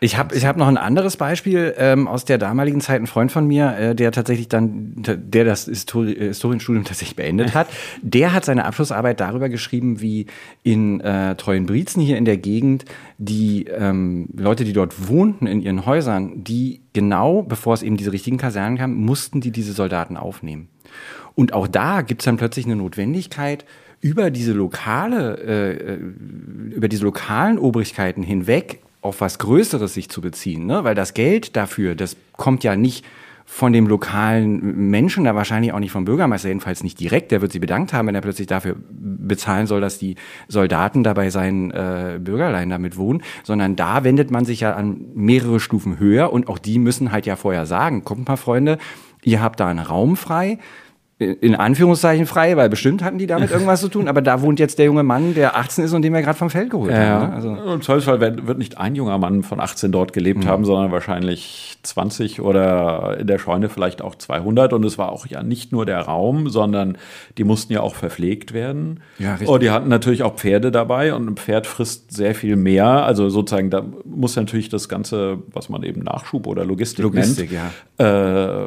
Ich habe ich hab noch ein anderes Beispiel ähm, aus der damaligen Zeit. Ein Freund von mir, äh, der tatsächlich dann, der das Histori äh, Historienstudium tatsächlich beendet hat, der hat seine Abschlussarbeit darüber geschrieben, wie in äh, Treuenbrietzen hier in der Gegend die ähm, Leute, die dort wohnten in ihren Häusern, die genau, bevor es eben diese richtigen Kasernen kam, mussten die diese Soldaten aufnehmen. Und auch da gibt es dann plötzlich eine Notwendigkeit, über diese lokale, äh, äh über diese lokalen Obrigkeiten hinweg auf was Größeres sich zu beziehen, ne? weil das Geld dafür, das kommt ja nicht von dem lokalen Menschen, da wahrscheinlich auch nicht vom Bürgermeister, jedenfalls nicht direkt. Der wird sie bedankt haben, wenn er plötzlich dafür bezahlen soll, dass die Soldaten da bei seinen äh, Bürgerlein damit wohnen, sondern da wendet man sich ja an mehrere Stufen höher und auch die müssen halt ja vorher sagen, kommt mal Freunde, ihr habt da einen Raum frei, in Anführungszeichen frei, weil bestimmt hatten die damit irgendwas zu tun, aber da wohnt jetzt der junge Mann, der 18 ist und den wir gerade vom Feld geholt ja, haben. Ne? Also Im Zweifelsfall wird nicht ein junger Mann von 18 dort gelebt mhm. haben, sondern wahrscheinlich 20 oder in der Scheune vielleicht auch 200 und es war auch ja nicht nur der Raum, sondern die mussten ja auch verpflegt werden. Ja, richtig. Und die hatten natürlich auch Pferde dabei und ein Pferd frisst sehr viel mehr, also sozusagen da muss natürlich das Ganze, was man eben Nachschub oder Logistik, Logistik nennt. Ja. Äh,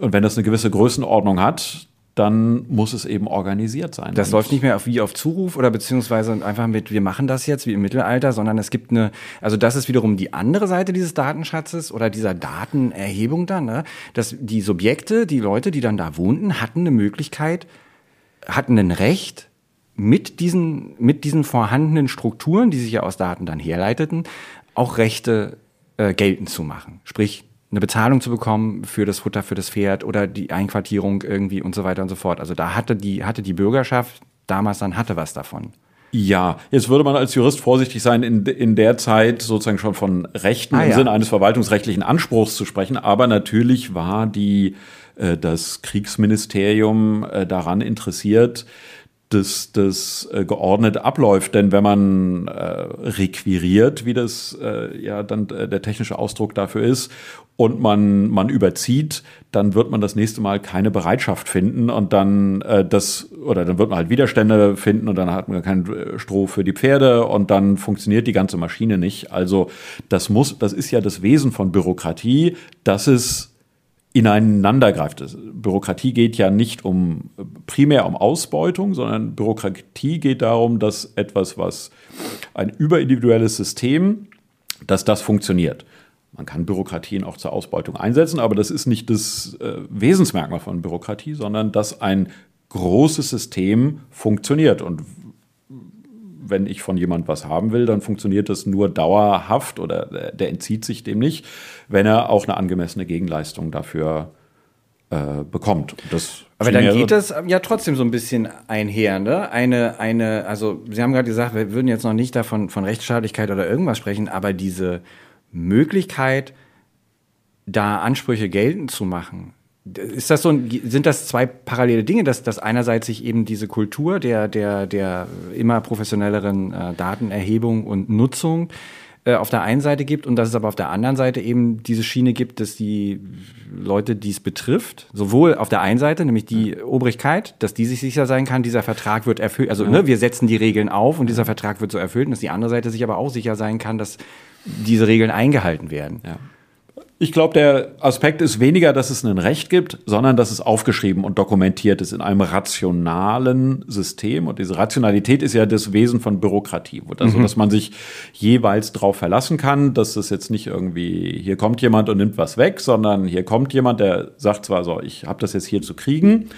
und wenn das eine gewisse Größenordnung hat, dann muss es eben organisiert sein. Das läuft nicht mehr auf, wie auf Zuruf oder beziehungsweise einfach mit, wir machen das jetzt wie im Mittelalter, sondern es gibt eine, also das ist wiederum die andere Seite dieses Datenschatzes oder dieser Datenerhebung dann, ne? dass die Subjekte, die Leute, die dann da wohnten, hatten eine Möglichkeit, hatten ein Recht, mit diesen, mit diesen vorhandenen Strukturen, die sich ja aus Daten dann herleiteten, auch Rechte äh, geltend zu machen. Sprich, eine Bezahlung zu bekommen für das Futter für das Pferd oder die Einquartierung irgendwie und so weiter und so fort. Also da hatte die, hatte die Bürgerschaft damals dann hatte was davon. Ja, jetzt würde man als Jurist vorsichtig sein, in, in der Zeit sozusagen schon von Rechten ah, im ja. Sinne eines verwaltungsrechtlichen Anspruchs zu sprechen. Aber natürlich war die äh, das Kriegsministerium äh, daran interessiert, dass das äh, geordnet abläuft. Denn wenn man äh, requiriert, wie das äh, ja dann äh, der technische Ausdruck dafür ist, und man, man überzieht, dann wird man das nächste Mal keine Bereitschaft finden und dann äh, das, oder dann wird man halt Widerstände finden und dann hat man kein äh, Stroh für die Pferde und dann funktioniert die ganze Maschine nicht. Also das muss, das ist ja das Wesen von Bürokratie, dass es ineinander greift. Bürokratie geht ja nicht um primär um Ausbeutung, sondern Bürokratie geht darum, dass etwas, was ein überindividuelles System, dass das funktioniert. Man kann Bürokratien auch zur Ausbeutung einsetzen, aber das ist nicht das äh, Wesensmerkmal von Bürokratie, sondern dass ein großes System funktioniert. Und wenn ich von jemand was haben will, dann funktioniert das nur dauerhaft oder der entzieht sich dem nicht, wenn er auch eine angemessene Gegenleistung dafür äh, bekommt. Das aber dann geht das ja trotzdem so ein bisschen einher, ne? Eine, eine, also Sie haben gerade gesagt, wir würden jetzt noch nicht davon von Rechtsstaatlichkeit oder irgendwas sprechen, aber diese Möglichkeit, da Ansprüche geltend zu machen, ist das so ein, sind das zwei parallele Dinge, dass, dass einerseits sich eben diese Kultur der, der, der immer professionelleren äh, Datenerhebung und Nutzung äh, auf der einen Seite gibt und dass es aber auf der anderen Seite eben diese Schiene gibt, dass die Leute, die es betrifft, sowohl auf der einen Seite, nämlich die Obrigkeit, dass die sich sicher sein kann, dieser Vertrag wird erfüllt, also ne, wir setzen die Regeln auf und dieser Vertrag wird so erfüllt und dass die andere Seite sich aber auch sicher sein kann, dass diese Regeln eingehalten werden. Ja. Ich glaube, der Aspekt ist weniger, dass es ein Recht gibt, sondern dass es aufgeschrieben und dokumentiert ist in einem rationalen System. Und diese Rationalität ist ja das Wesen von Bürokratie. Also, mhm. dass man sich jeweils darauf verlassen kann, dass es jetzt nicht irgendwie, hier kommt jemand und nimmt was weg, sondern hier kommt jemand, der sagt zwar so, ich habe das jetzt hier zu kriegen,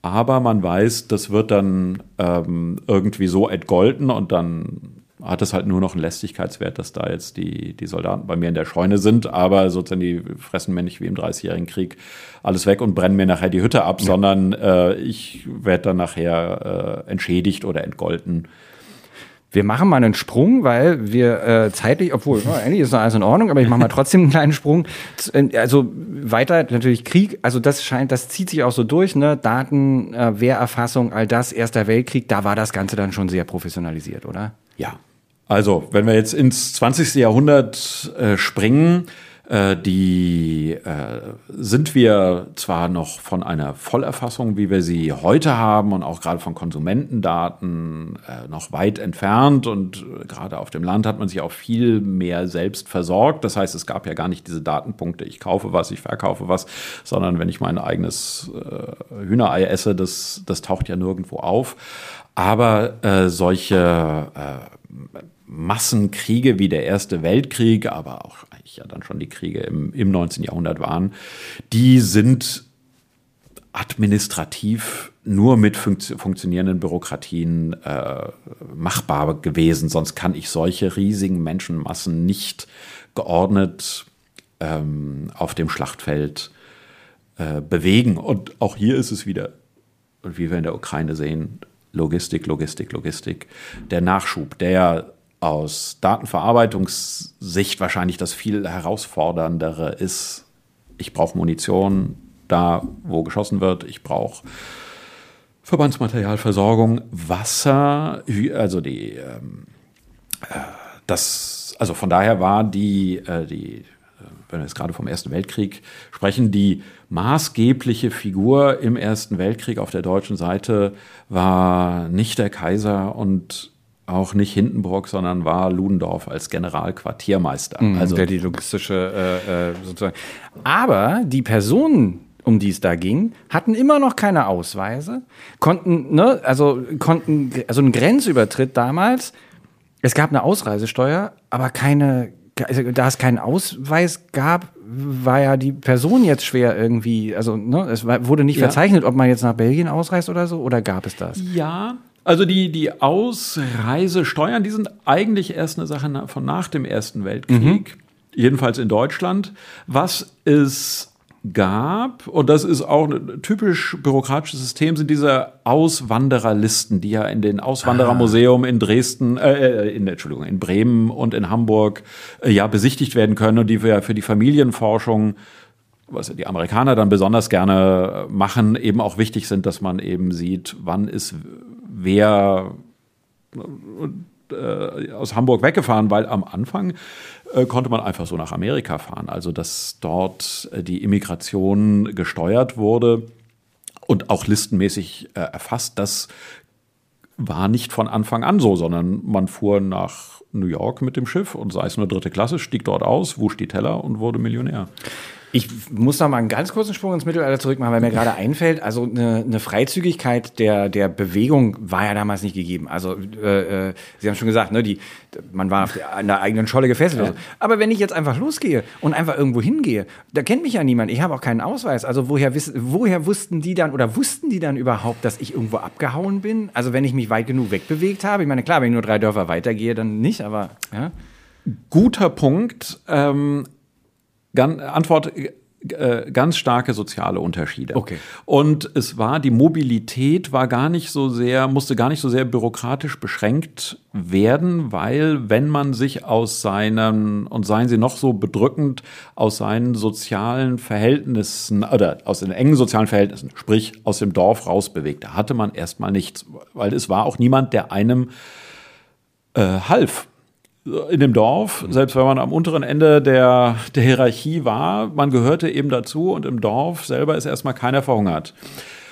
aber man weiß, das wird dann ähm, irgendwie so entgolten und dann hat es halt nur noch einen Lästigkeitswert, dass da jetzt die, die Soldaten bei mir in der Scheune sind, aber sozusagen die fressen mir nicht wie im Dreißigjährigen Krieg alles weg und brennen mir nachher die Hütte ab, ja. sondern äh, ich werde dann nachher äh, entschädigt oder entgolten. Wir machen mal einen Sprung, weil wir äh, zeitlich, obwohl oh, eigentlich ist noch alles in Ordnung, aber ich mache mal trotzdem einen kleinen Sprung. Also weiter natürlich Krieg, also das scheint, das zieht sich auch so durch, ne? Daten, äh, Wehrerfassung, all das, Erster Weltkrieg, da war das Ganze dann schon sehr professionalisiert, oder? Ja, also, wenn wir jetzt ins 20. Jahrhundert äh, springen, äh, die äh, sind wir zwar noch von einer Vollerfassung, wie wir sie heute haben und auch gerade von Konsumentendaten äh, noch weit entfernt und äh, gerade auf dem Land hat man sich auch viel mehr selbst versorgt. Das heißt, es gab ja gar nicht diese Datenpunkte, ich kaufe was, ich verkaufe was, sondern wenn ich mein eigenes äh, Hühnerei esse, das, das taucht ja nirgendwo auf. Aber solche Massenkriege wie der Erste Weltkrieg, aber auch eigentlich ja dann schon die Kriege im, im 19. Jahrhundert waren, die sind administrativ nur mit funktio funktionierenden Bürokratien äh, machbar gewesen. Sonst kann ich solche riesigen Menschenmassen nicht geordnet ähm, auf dem Schlachtfeld äh, bewegen. Und auch hier ist es wieder, wie wir in der Ukraine sehen, Logistik, Logistik, Logistik. Der Nachschub, der aus Datenverarbeitungssicht wahrscheinlich das viel herausforderndere ist. Ich brauche Munition da, wo geschossen wird. Ich brauche Verbandsmaterialversorgung, Wasser, also die, ähm, äh, das, also von daher war die, äh, die, äh, wenn wir jetzt gerade vom Ersten Weltkrieg sprechen, die maßgebliche Figur im Ersten Weltkrieg auf der deutschen Seite war nicht der Kaiser und auch nicht Hindenburg, sondern war Ludendorff als Generalquartiermeister. Mhm, also der die logistische äh, äh, sozusagen. Aber die Personen, um die es da ging, hatten immer noch keine Ausweise, konnten, ne, also konnten, also ein Grenzübertritt damals. Es gab eine Ausreisesteuer, aber keine, also da es keinen Ausweis gab, war ja die Person jetzt schwer irgendwie, also ne, es wurde nicht ja. verzeichnet, ob man jetzt nach Belgien ausreist oder so, oder gab es das? Ja, also die, die Ausreisesteuern, die sind eigentlich erst eine Sache von nach dem Ersten Weltkrieg, mhm. jedenfalls in Deutschland. Was es gab, und das ist auch ein typisch bürokratisches System, sind diese Auswandererlisten, die ja in den Auswanderermuseum in Dresden, äh, äh, in, Entschuldigung, in Bremen und in Hamburg äh, ja besichtigt werden können und die wir ja für die Familienforschung was die Amerikaner dann besonders gerne machen, eben auch wichtig sind, dass man eben sieht, wann ist wer äh, aus Hamburg weggefahren, weil am Anfang äh, konnte man einfach so nach Amerika fahren. Also dass dort äh, die Immigration gesteuert wurde und auch listenmäßig erfasst, das war nicht von Anfang an so, sondern man fuhr nach New York mit dem Schiff und sei es nur dritte Klasse, stieg dort aus, wusch die Teller und wurde Millionär. Ich muss noch mal einen ganz kurzen Sprung ins Mittelalter zurück machen, weil mir gerade einfällt, also eine, eine Freizügigkeit der, der Bewegung war ja damals nicht gegeben. Also äh, äh, Sie haben schon gesagt, ne, die, man war auf der, an der eigenen Scholle gefesselt. Ja. Aber wenn ich jetzt einfach losgehe und einfach irgendwo hingehe, da kennt mich ja niemand. Ich habe auch keinen Ausweis. Also woher, wiss, woher wussten die dann oder wussten die dann überhaupt, dass ich irgendwo abgehauen bin? Also wenn ich mich weit genug wegbewegt habe. Ich meine, klar, wenn ich nur drei Dörfer weitergehe, dann nicht, aber ja. Guter Punkt. Ähm Antwort äh, ganz starke soziale Unterschiede. Okay. Und es war, die Mobilität war gar nicht so sehr, musste gar nicht so sehr bürokratisch beschränkt werden, weil wenn man sich aus seinen, und seien sie noch so bedrückend, aus seinen sozialen Verhältnissen oder aus den engen sozialen Verhältnissen, sprich aus dem Dorf rausbewegte, hatte man erstmal nichts, weil es war auch niemand, der einem äh, half in dem Dorf, selbst wenn man am unteren Ende der, der Hierarchie war, man gehörte eben dazu und im Dorf selber ist erstmal keiner verhungert.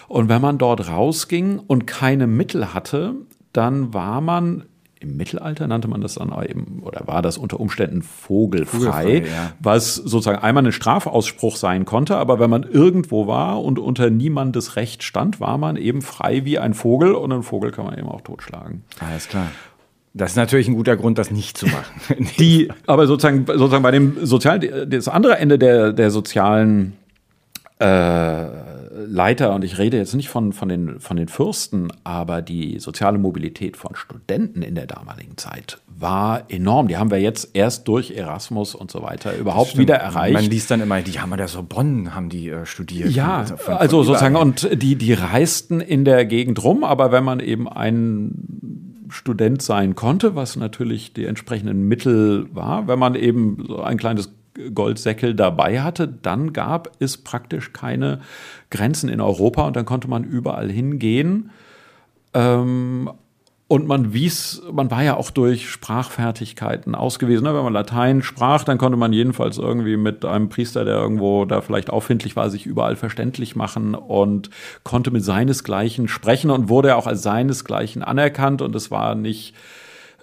Und wenn man dort rausging und keine Mittel hatte, dann war man im Mittelalter nannte man das dann eben, oder war das unter Umständen vogelfrei, vogelfrei ja. was sozusagen einmal ein Strafausspruch sein konnte, aber wenn man irgendwo war und unter niemandes Recht stand, war man eben frei wie ein Vogel und einen Vogel kann man eben auch totschlagen. Alles klar. Das ist natürlich ein guter Grund, das nicht zu machen. Die, aber sozusagen, sozusagen bei dem sozialen, das andere Ende der, der sozialen äh, Leiter, und ich rede jetzt nicht von, von, den, von den Fürsten, aber die soziale Mobilität von Studenten in der damaligen Zeit war enorm. Die haben wir jetzt erst durch Erasmus und so weiter überhaupt wieder erreicht. Man liest dann immer, die haben an der Sorbonne haben die äh, studiert. Ja, also, von, also sozusagen, und die, die reisten in der Gegend rum, aber wenn man eben einen Student sein konnte, was natürlich die entsprechenden Mittel war. Wenn man eben so ein kleines Goldsäckel dabei hatte, dann gab es praktisch keine Grenzen in Europa und dann konnte man überall hingehen. Ähm, und man wies, man war ja auch durch Sprachfertigkeiten ausgewiesen. Ne? Wenn man Latein sprach, dann konnte man jedenfalls irgendwie mit einem Priester, der irgendwo da vielleicht auffindlich war, sich überall verständlich machen und konnte mit seinesgleichen sprechen und wurde auch als seinesgleichen anerkannt. Und es war nicht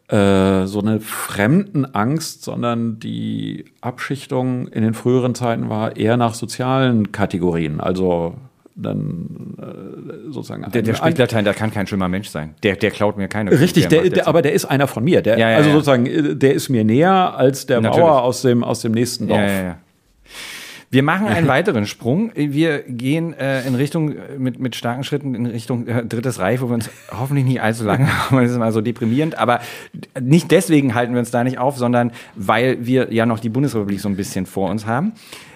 äh, so eine Fremdenangst, sondern die Abschichtung in den früheren Zeiten war eher nach sozialen Kategorien. Also dann äh, sozusagen. Der, der spricht Latein, der kann kein schlimmer Mensch sein. Der, der klaut mir keine. Richtig, der, der, aber der ist einer von mir. Der, ja, ja, also ja. sozusagen, äh, der ist mir näher als der Natürlich. Bauer aus dem, aus dem nächsten Dorf. Wir machen einen weiteren Sprung. Wir gehen äh, in Richtung, äh, mit, mit starken Schritten in Richtung äh, Drittes Reich, wo wir uns hoffentlich nicht allzu lange haben. Das ist immer so deprimierend. Aber nicht deswegen halten wir uns da nicht auf, sondern weil wir ja noch die Bundesrepublik so ein bisschen vor uns haben.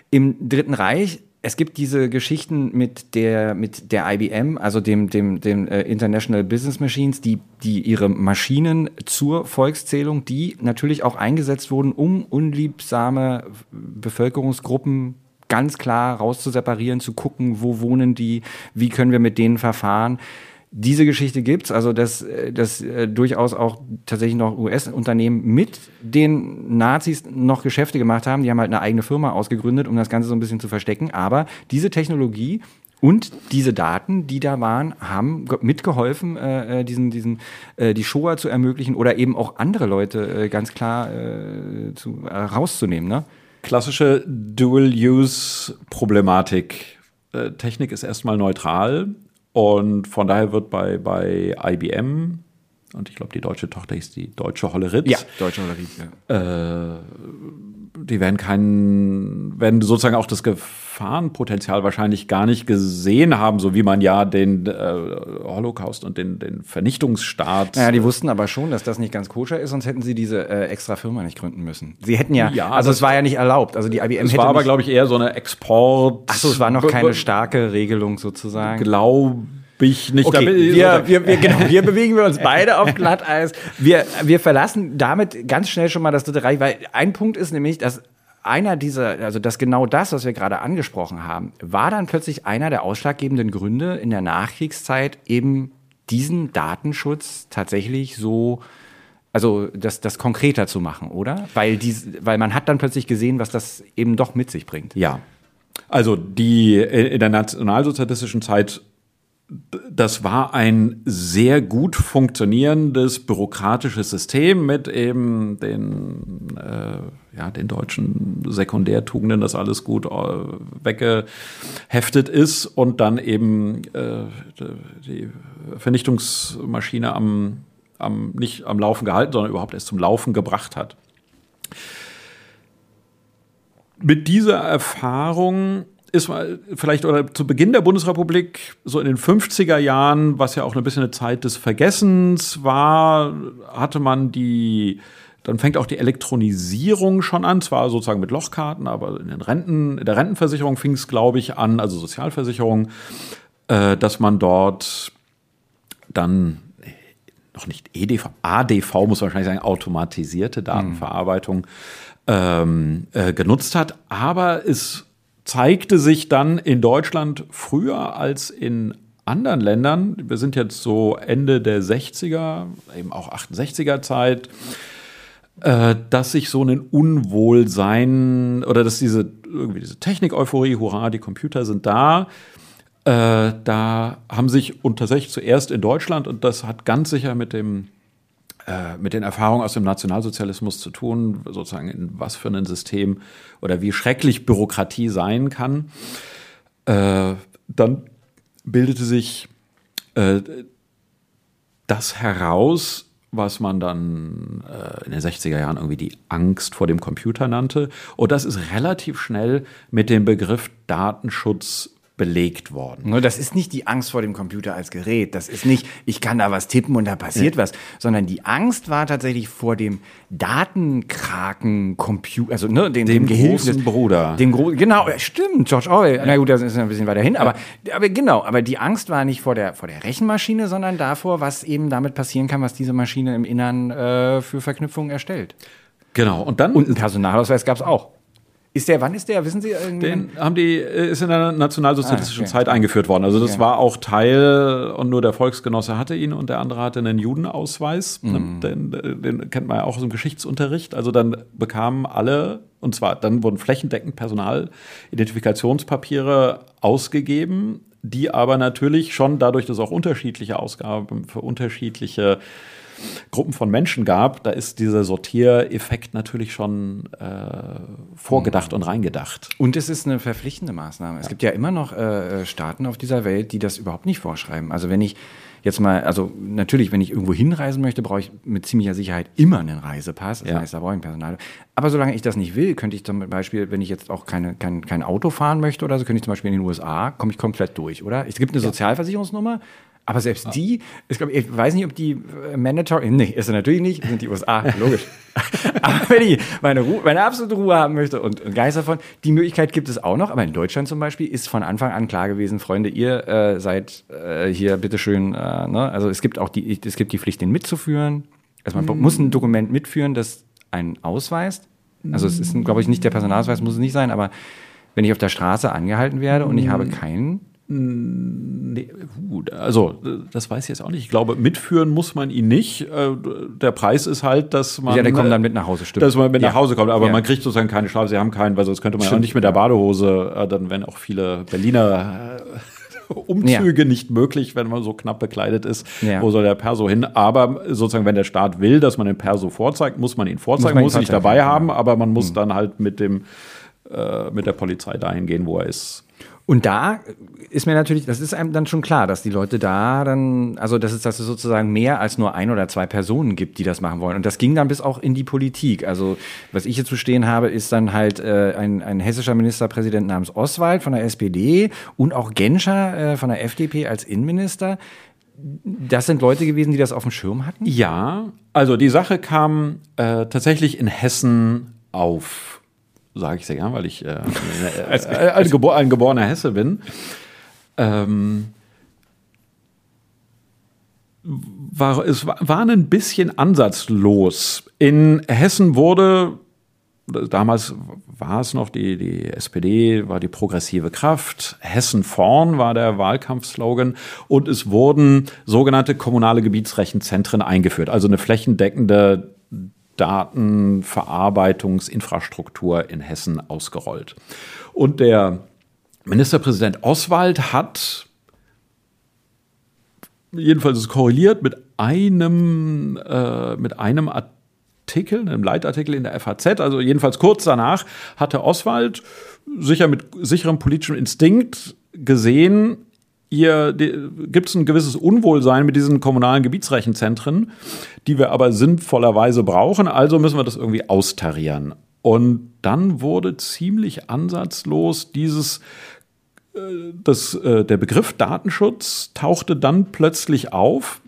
Im Dritten Reich es gibt diese Geschichten mit der, mit der IBM, also dem, dem, dem äh, International Business Machines, die, die ihre Maschinen zur Volkszählung, die natürlich auch eingesetzt wurden, um unliebsame Bevölkerungsgruppen ganz klar rauszuseparieren, zu gucken, wo wohnen die, wie können wir mit denen verfahren diese Geschichte gibt's, also dass, äh, dass äh, durchaus auch tatsächlich noch US-Unternehmen mit den Nazis noch Geschäfte gemacht haben. Die haben halt eine eigene Firma ausgegründet, um das Ganze so ein bisschen zu verstecken. Aber diese Technologie und diese Daten, die da waren, haben mitgeholfen, äh, äh, diesen, diesen, äh, die Shoah zu ermöglichen oder eben auch andere Leute äh, ganz klar äh, zu, äh, rauszunehmen. Ne? Klassische Dual-Use-Problematik. Äh, Technik ist erstmal neutral und von daher wird bei, bei IBM, und ich glaube, die deutsche Tochter ist die deutsche Holleritz. Ja, deutsche Holleritz, ja. Äh, die werden keinen, werden sozusagen auch das Gefahrenpotenzial wahrscheinlich gar nicht gesehen haben, so wie man ja den äh, Holocaust und den, den Vernichtungsstaat. Ja, die wussten aber schon, dass das nicht ganz koscher ist, sonst hätten sie diese äh, extra Firma nicht gründen müssen. Sie hätten ja, ja also es war ja nicht erlaubt. Also die IBM es war aber, glaube ich, eher so eine Export. Achso, es war noch keine starke Regelung sozusagen. Glaube ich nicht. Okay, wir, wir, wir, genau, wir bewegen wir uns beide auf Glatteis. Wir, wir verlassen damit ganz schnell schon mal das Dritte Reich, weil ein Punkt ist nämlich, dass einer dieser, also dass genau das, was wir gerade angesprochen haben, war dann plötzlich einer der ausschlaggebenden Gründe in der Nachkriegszeit eben diesen Datenschutz tatsächlich so also das, das konkreter zu machen, oder? Weil, die, weil man hat dann plötzlich gesehen, was das eben doch mit sich bringt. Ja. Also die in der nationalsozialistischen Zeit das war ein sehr gut funktionierendes bürokratisches System mit eben den, äh, ja, den deutschen Sekundärtugenden, dass alles gut äh, weggeheftet ist und dann eben äh, die Vernichtungsmaschine am, am, nicht am Laufen gehalten, sondern überhaupt erst zum Laufen gebracht hat. Mit dieser Erfahrung ist vielleicht oder zu Beginn der Bundesrepublik, so in den 50er Jahren, was ja auch ein bisschen eine Zeit des Vergessens war, hatte man die, dann fängt auch die Elektronisierung schon an, zwar sozusagen mit Lochkarten, aber in den Renten, in der Rentenversicherung fing es, glaube ich, an, also Sozialversicherung, äh, dass man dort dann noch nicht EDV, ADV muss man wahrscheinlich sagen, automatisierte Datenverarbeitung mhm. ähm, äh, genutzt hat, aber es zeigte sich dann in Deutschland früher als in anderen Ländern, wir sind jetzt so Ende der 60er, eben auch 68er Zeit, äh, dass sich so ein Unwohlsein oder dass diese irgendwie diese Technik-Euphorie, hurra, die Computer sind da, äh, da haben sich und tatsächlich zuerst in Deutschland und das hat ganz sicher mit dem mit den Erfahrungen aus dem Nationalsozialismus zu tun, sozusagen in was für ein System oder wie schrecklich Bürokratie sein kann. Äh, dann bildete sich äh, das heraus, was man dann äh, in den 60er Jahren irgendwie die Angst vor dem Computer nannte. Und das ist relativ schnell mit dem Begriff Datenschutz belegt worden. Nur das ist nicht die Angst vor dem Computer als Gerät. Das ist nicht, ich kann da was tippen und da passiert ja. was, sondern die Angst war tatsächlich vor dem Datenkraken Computer, also ne, dem, dem, dem großen Bruder. Dem Gro genau, stimmt, George Orwell. Ja. Na gut, das ist ein bisschen weiter hin, aber, aber genau, aber die Angst war nicht vor der, vor der Rechenmaschine, sondern davor, was eben damit passieren kann, was diese Maschine im Innern äh, für Verknüpfungen erstellt. Genau, und dann. Und einen Personalausweis gab es auch. Ist der, wann ist der, wissen Sie? Irgendwie? Den haben die, ist in der nationalsozialistischen ah, okay. Zeit eingeführt worden. Also das okay. war auch Teil und nur der Volksgenosse hatte ihn und der andere hatte einen Judenausweis. Mhm. Den, den kennt man ja auch aus dem Geschichtsunterricht. Also dann bekamen alle, und zwar dann wurden flächendeckend Personalidentifikationspapiere ausgegeben, die aber natürlich schon dadurch, dass auch unterschiedliche Ausgaben für unterschiedliche Gruppen von Menschen gab, da ist dieser Sortiereffekt natürlich schon äh, vorgedacht mhm. und reingedacht. Und es ist eine verpflichtende Maßnahme. Ja. Es gibt ja immer noch äh, Staaten auf dieser Welt, die das überhaupt nicht vorschreiben. Also wenn ich jetzt mal, also natürlich, wenn ich irgendwo hinreisen möchte, brauche ich mit ziemlicher Sicherheit immer einen Reisepass. Das ja. heißt, da brauche ich ein Personal. Aber solange ich das nicht will, könnte ich zum Beispiel, wenn ich jetzt auch keine, kein, kein Auto fahren möchte oder so, könnte ich zum Beispiel in den USA, komme ich komplett durch, oder? Es gibt eine Sozialversicherungsnummer, aber selbst ja. die, ich, glaub, ich weiß nicht, ob die äh, mandatory, nee, ist er natürlich nicht, sind die USA, logisch. aber wenn ich meine, Ruhe, meine absolute Ruhe haben möchte und, und Geist davon, die Möglichkeit gibt es auch noch, aber in Deutschland zum Beispiel ist von Anfang an klar gewesen, Freunde, ihr äh, seid äh, hier bitteschön, äh, ne? also es gibt auch die, es gibt die Pflicht, den mitzuführen. Also man mhm. muss ein Dokument mitführen, das einen ausweist. Also es ist, glaube ich, nicht der Personalausweis, muss es nicht sein, aber wenn ich auf der Straße angehalten werde und ich habe mhm. keinen, Nee, also, das weiß ich jetzt auch nicht. Ich glaube, mitführen muss man ihn nicht. Äh, der Preis ist halt, dass man. Ja, der kommt dann mit nach Hause, stimmt. Dass man mit ja. nach Hause kommt, aber ja. man kriegt sozusagen keine Strafe. Sie haben keinen, weil sonst könnte man stimmt. auch nicht mit der Badehose, äh, dann wären auch viele Berliner äh, Umzüge ja. nicht möglich, wenn man so knapp bekleidet ist. Ja. Wo soll der Perso hin? Aber sozusagen, wenn der Staat will, dass man den Perso vorzeigt, muss man ihn vorzeigen, muss, muss ihn nicht dabei haben, aber man muss mhm. dann halt mit dem äh, mit der Polizei dahin gehen, wo er ist. Und da ist mir natürlich, das ist einem dann schon klar, dass die Leute da dann, also dass es, dass es sozusagen mehr als nur ein oder zwei Personen gibt, die das machen wollen. Und das ging dann bis auch in die Politik. Also was ich hier zu stehen habe, ist dann halt äh, ein, ein hessischer Ministerpräsident namens Oswald von der SPD und auch Genscher äh, von der FDP als Innenminister. Das sind Leute gewesen, die das auf dem Schirm hatten? Ja, also die Sache kam äh, tatsächlich in Hessen auf sage ich sehr gern, weil ich äh, als, äh, ein, Gebor ein, geborener Hesse bin. Ähm, war, es war ein bisschen ansatzlos. In Hessen wurde damals war es noch die, die SPD, war die progressive Kraft. Hessen vorn war der Wahlkampfslogan. Und es wurden sogenannte kommunale Gebietsrechenzentren eingeführt, also eine flächendeckende Datenverarbeitungsinfrastruktur in Hessen ausgerollt. Und der Ministerpräsident Oswald hat jedenfalls ist korreliert mit einem, äh, mit einem Artikel, einem Leitartikel in der FAZ, also jedenfalls kurz danach, hatte Oswald sicher mit sicherem politischem Instinkt gesehen, hier gibt es ein gewisses Unwohlsein mit diesen kommunalen Gebietsrechenzentren, die wir aber sinnvollerweise brauchen, also müssen wir das irgendwie austarieren. Und dann wurde ziemlich ansatzlos dieses das, äh, der Begriff Datenschutz tauchte dann plötzlich auf,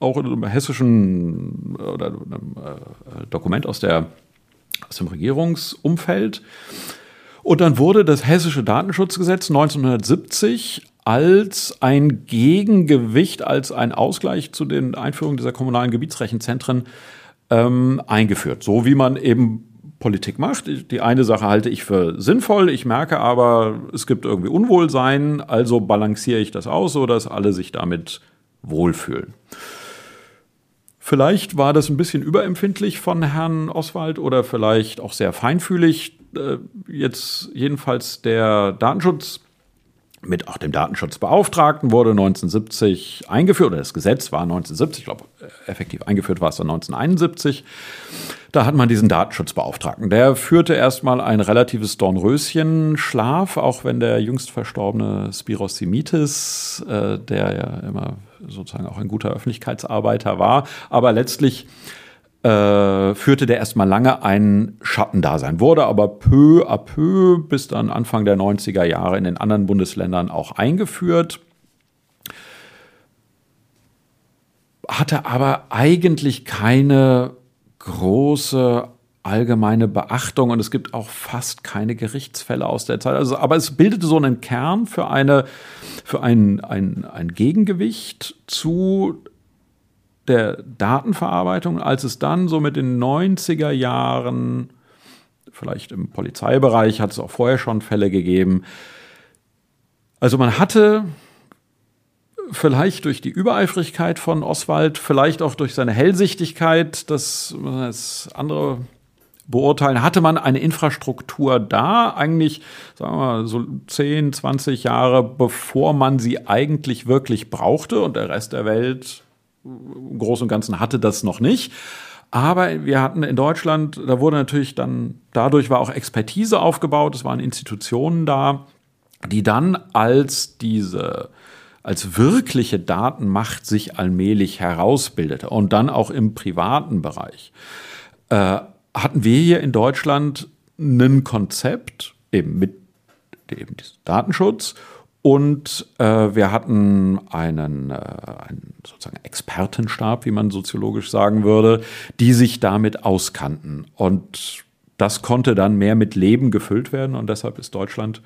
auch in einem hessischen oder einem äh, Dokument aus, der, aus dem Regierungsumfeld. Und dann wurde das hessische Datenschutzgesetz 1970 als ein Gegengewicht, als ein Ausgleich zu den Einführungen dieser kommunalen Gebietsrechenzentren ähm, eingeführt. So wie man eben Politik macht. Die eine Sache halte ich für sinnvoll, ich merke aber, es gibt irgendwie Unwohlsein, also balanciere ich das aus, so dass alle sich damit wohlfühlen. Vielleicht war das ein bisschen überempfindlich von Herrn Oswald oder vielleicht auch sehr feinfühlig. Äh, jetzt jedenfalls der Datenschutz mit auch dem Datenschutzbeauftragten wurde 1970 eingeführt, oder das Gesetz war 1970, ich glaube, effektiv eingeführt war es dann 1971. Da hat man diesen Datenschutzbeauftragten. Der führte erstmal ein relatives Dornröschen-Schlaf, auch wenn der jüngst verstorbene Spiros Simitis, äh, der ja immer sozusagen auch ein guter Öffentlichkeitsarbeiter war, aber letztlich äh, führte der erstmal lange ein Schattendasein, wurde aber peu à peu bis dann Anfang der 90er Jahre in den anderen Bundesländern auch eingeführt. Hatte aber eigentlich keine große allgemeine Beachtung und es gibt auch fast keine Gerichtsfälle aus der Zeit. Also, aber es bildete so einen Kern für eine, für ein, ein, ein Gegengewicht zu der Datenverarbeitung, als es dann so mit den 90er Jahren, vielleicht im Polizeibereich hat es auch vorher schon Fälle gegeben. Also man hatte vielleicht durch die Übereifrigkeit von Oswald, vielleicht auch durch seine Hellsichtigkeit, das, das andere beurteilen, hatte man eine Infrastruktur da, eigentlich, sagen wir mal, so 10, 20 Jahre bevor man sie eigentlich wirklich brauchte und der Rest der Welt im Großen und Ganzen hatte das noch nicht. Aber wir hatten in Deutschland, da wurde natürlich dann, dadurch war auch Expertise aufgebaut, es waren Institutionen da, die dann als diese, als wirkliche Datenmacht sich allmählich herausbildete und dann auch im privaten Bereich, äh, hatten wir hier in Deutschland ein Konzept eben mit eben diesem Datenschutz und äh, wir hatten einen, äh, einen sozusagen Expertenstab, wie man soziologisch sagen würde, die sich damit auskannten. Und das konnte dann mehr mit Leben gefüllt werden. Und deshalb ist Deutschland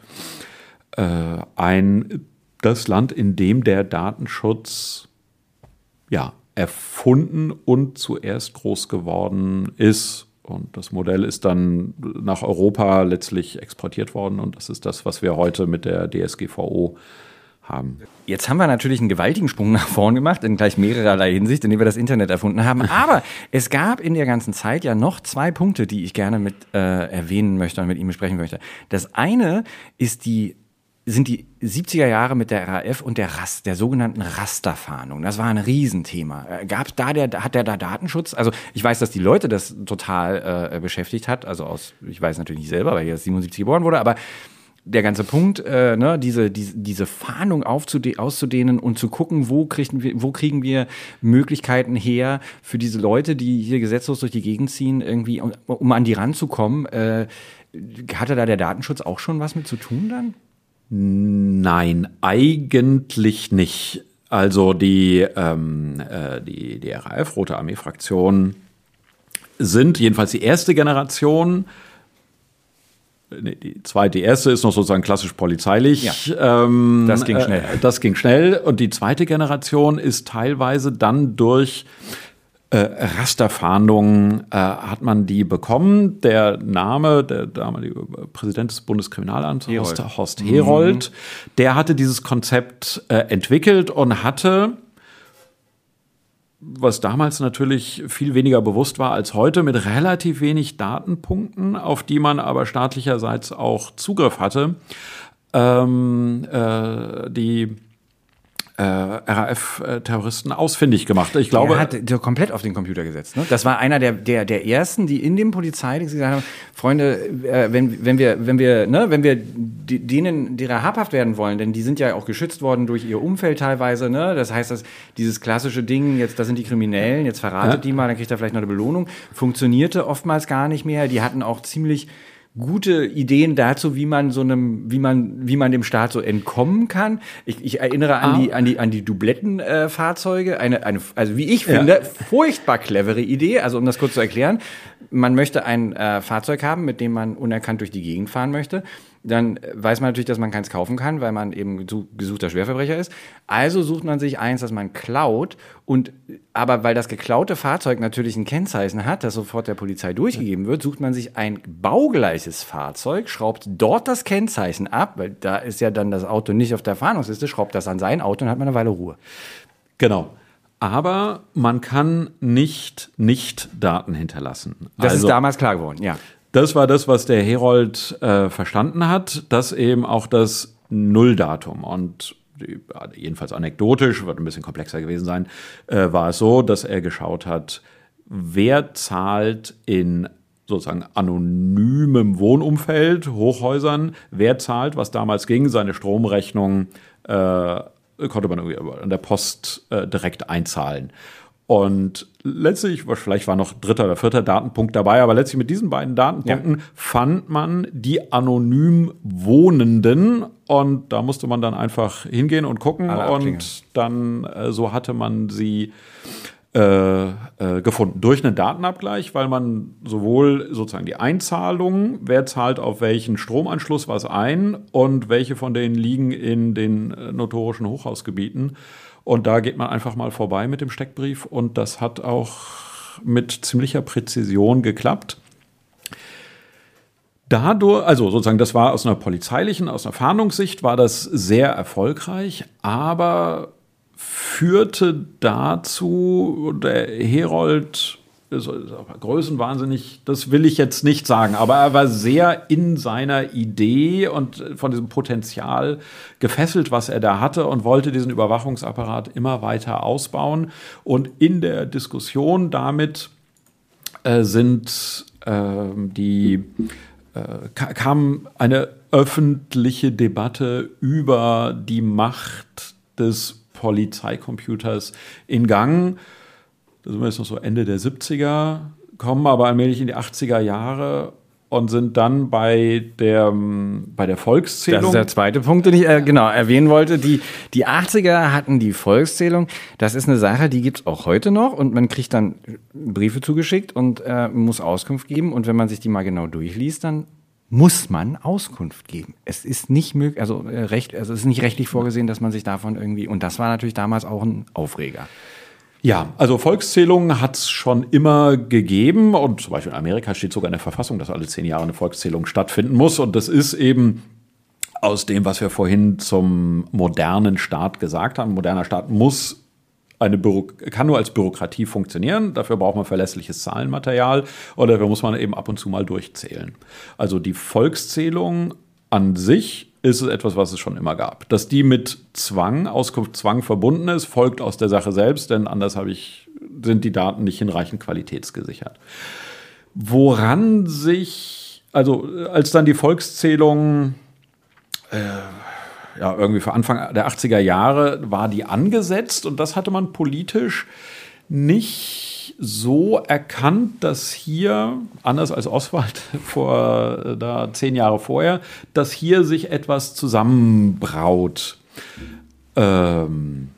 äh, ein das Land, in dem der Datenschutz ja erfunden und zuerst groß geworden ist und das Modell ist dann nach Europa letztlich exportiert worden und das ist das, was wir heute mit der DSGVO haben. Jetzt haben wir natürlich einen gewaltigen Sprung nach vorn gemacht, in gleich mehrerlei Hinsicht, indem wir das Internet erfunden haben. Aber es gab in der ganzen Zeit ja noch zwei Punkte, die ich gerne mit äh, erwähnen möchte und mit ihm besprechen möchte. Das eine ist die sind die 70er Jahre mit der RAF und der Rast, der sogenannten Rasterfahndung. Das war ein Riesenthema. Äh, Gab da der, hat der da Datenschutz? Also ich weiß, dass die Leute das total äh, beschäftigt hat. Also aus, ich weiß natürlich nicht selber, weil ich erst 77 geboren wurde, aber der ganze Punkt, äh, ne, diese, diese, diese Fahndung auszudehnen und zu gucken, wo kriegen, wir, wo kriegen wir Möglichkeiten her für diese Leute, die hier gesetzlos durch die Gegend ziehen, irgendwie, um, um an die ranzukommen. Äh, hatte da der Datenschutz auch schon was mit zu tun dann? Nein, eigentlich nicht. Also die, ähm, äh, die, die RAF, Rote Armee-Fraktion, sind jedenfalls die erste Generation. Nee, die zweite, die erste ist noch sozusagen klassisch polizeilich. Ja, ähm, das ging schnell. Äh, das ging schnell. Und die zweite Generation ist teilweise dann durch Rasterfahndungen äh, hat man die bekommen. Der Name, der damalige Präsident des Bundeskriminalamts, Herold. Horst, Herold, der hatte dieses Konzept äh, entwickelt und hatte was damals natürlich viel weniger bewusst war als heute, mit relativ wenig Datenpunkten, auf die man aber staatlicherseits auch Zugriff hatte, ähm, äh, die äh, RAF-Terroristen ausfindig gemacht. Ich glaube, er hat komplett auf den Computer gesetzt. Ne? Das war einer der, der, der ersten, die in dem Polizeidienst gesagt haben, Freunde, äh, wenn, wenn wir, wenn wir, ne, wenn wir die, denen derer habhaft werden wollen, denn die sind ja auch geschützt worden durch ihr Umfeld teilweise, ne? Das heißt, dass dieses klassische Ding, jetzt, das sind die Kriminellen, jetzt verratet Ja. die mal, dann kriegt er vielleicht noch eine Belohnung, funktionierte oftmals gar nicht mehr. Die hatten auch ziemlich gute Ideen dazu, wie man so einem, wie man, wie man dem Staat so entkommen kann. Ich, ich erinnere an Ah. die, an die, an die Dublettenfahrzeuge. eine, eine, also wie ich Ja. finde, furchtbar clevere Idee. Also um das kurz zu erklären, man möchte ein äh, Fahrzeug haben, mit dem man unerkannt durch die Gegend fahren möchte. Dann weiß man natürlich, dass man keins kaufen kann, weil man eben gesu- gesuchter Schwerverbrecher ist. Also sucht man sich eins, das man klaut. Und aber weil das geklaute Fahrzeug natürlich ein Kennzeichen hat, das sofort der Polizei durchgegeben wird, sucht man sich ein baugleiches Fahrzeug, schraubt dort das Kennzeichen ab, weil da ist ja dann das Auto nicht auf der Fahndungsliste, schraubt das an sein Auto und hat man eine Weile Ruhe. genau. Aber man kann nicht nicht Daten hinterlassen. Das Also- ist damals klar geworden, ja. Das war das, was der Herold äh, verstanden hat, dass eben auch das Nulldatum und jedenfalls anekdotisch, wird ein bisschen komplexer gewesen sein, äh, war es so, dass er geschaut hat, wer zahlt in sozusagen anonymem Wohnumfeld, Hochhäusern, wer zahlt, was damals ging, seine Stromrechnung äh, konnte man irgendwie an der Post äh, direkt einzahlen. Und letztlich, vielleicht war noch dritter oder vierter Datenpunkt dabei, aber letztlich mit diesen beiden Datenpunkten fand man die anonym Wohnenden und da musste man dann einfach hingehen und gucken und dann äh, so hatte man sie äh, äh, gefunden. Durch einen Datenabgleich, weil man sowohl sozusagen die Einzahlungen, wer zahlt auf welchen Stromanschluss was ein und welche von denen liegen in den äh, notorischen Hochhausgebieten. Und da geht man einfach mal vorbei mit dem Steckbrief und das hat auch mit ziemlicher Präzision geklappt. Dadurch, also sozusagen, das war aus einer polizeilichen, aus einer Fahndungssicht war das sehr erfolgreich, aber führte dazu, der Herold größenwahnsinnig, das will ich jetzt nicht sagen, aber er war sehr in seiner Idee und von diesem Potenzial gefesselt, was er da hatte und wollte diesen Überwachungsapparat immer weiter ausbauen. Und in der Diskussion damit äh, sind ähm, die äh, ka- kam eine öffentliche Debatte über die Macht des Polizeicomputers in Gang. Da sind wir jetzt noch so Ende der 70er, kommen aber allmählich in die 80er Jahre und sind dann bei der, ähm, bei der Volkszählung. Das ist der zweite Punkt, den ich äh, genau erwähnen wollte. Die, die 80er hatten die Volkszählung. Das ist eine Sache, die gibt's auch heute noch und man kriegt dann Briefe zugeschickt und äh, muss Auskunft geben. Und wenn man sich die mal genau durchliest, dann muss man Auskunft geben. Es ist nicht möglich, also äh, recht, also es ist nicht rechtlich vorgesehen, dass man sich davon irgendwie, und das war natürlich damals auch ein Aufreger. Ja, also Volkszählungen hat es schon immer gegeben und zum Beispiel in Amerika steht sogar in der Verfassung, dass alle zehn Jahre eine Volkszählung stattfinden muss und das ist eben aus dem, was wir vorhin zum modernen Staat gesagt haben. Ein moderner Staat muss eine Büro kann nur als Bürokratie funktionieren. Dafür braucht man verlässliches Zahlenmaterial und dafür muss man eben ab und zu mal durchzählen. Also die Volkszählung an sich ist es etwas, was es schon immer gab. Dass die mit Zwang, Auskunftszwang verbunden ist, folgt aus der Sache selbst, denn anders habe ich, sind die Daten nicht hinreichend qualitätsgesichert. Woran sich, also als dann die Volkszählung ja, irgendwie für Anfang der 80er Jahre war die angesetzt und das hatte man politisch nicht so erkannt, dass hier, anders als Oswald vor äh, da zehn Jahre vorher, dass hier sich etwas zusammenbraut. Ähm,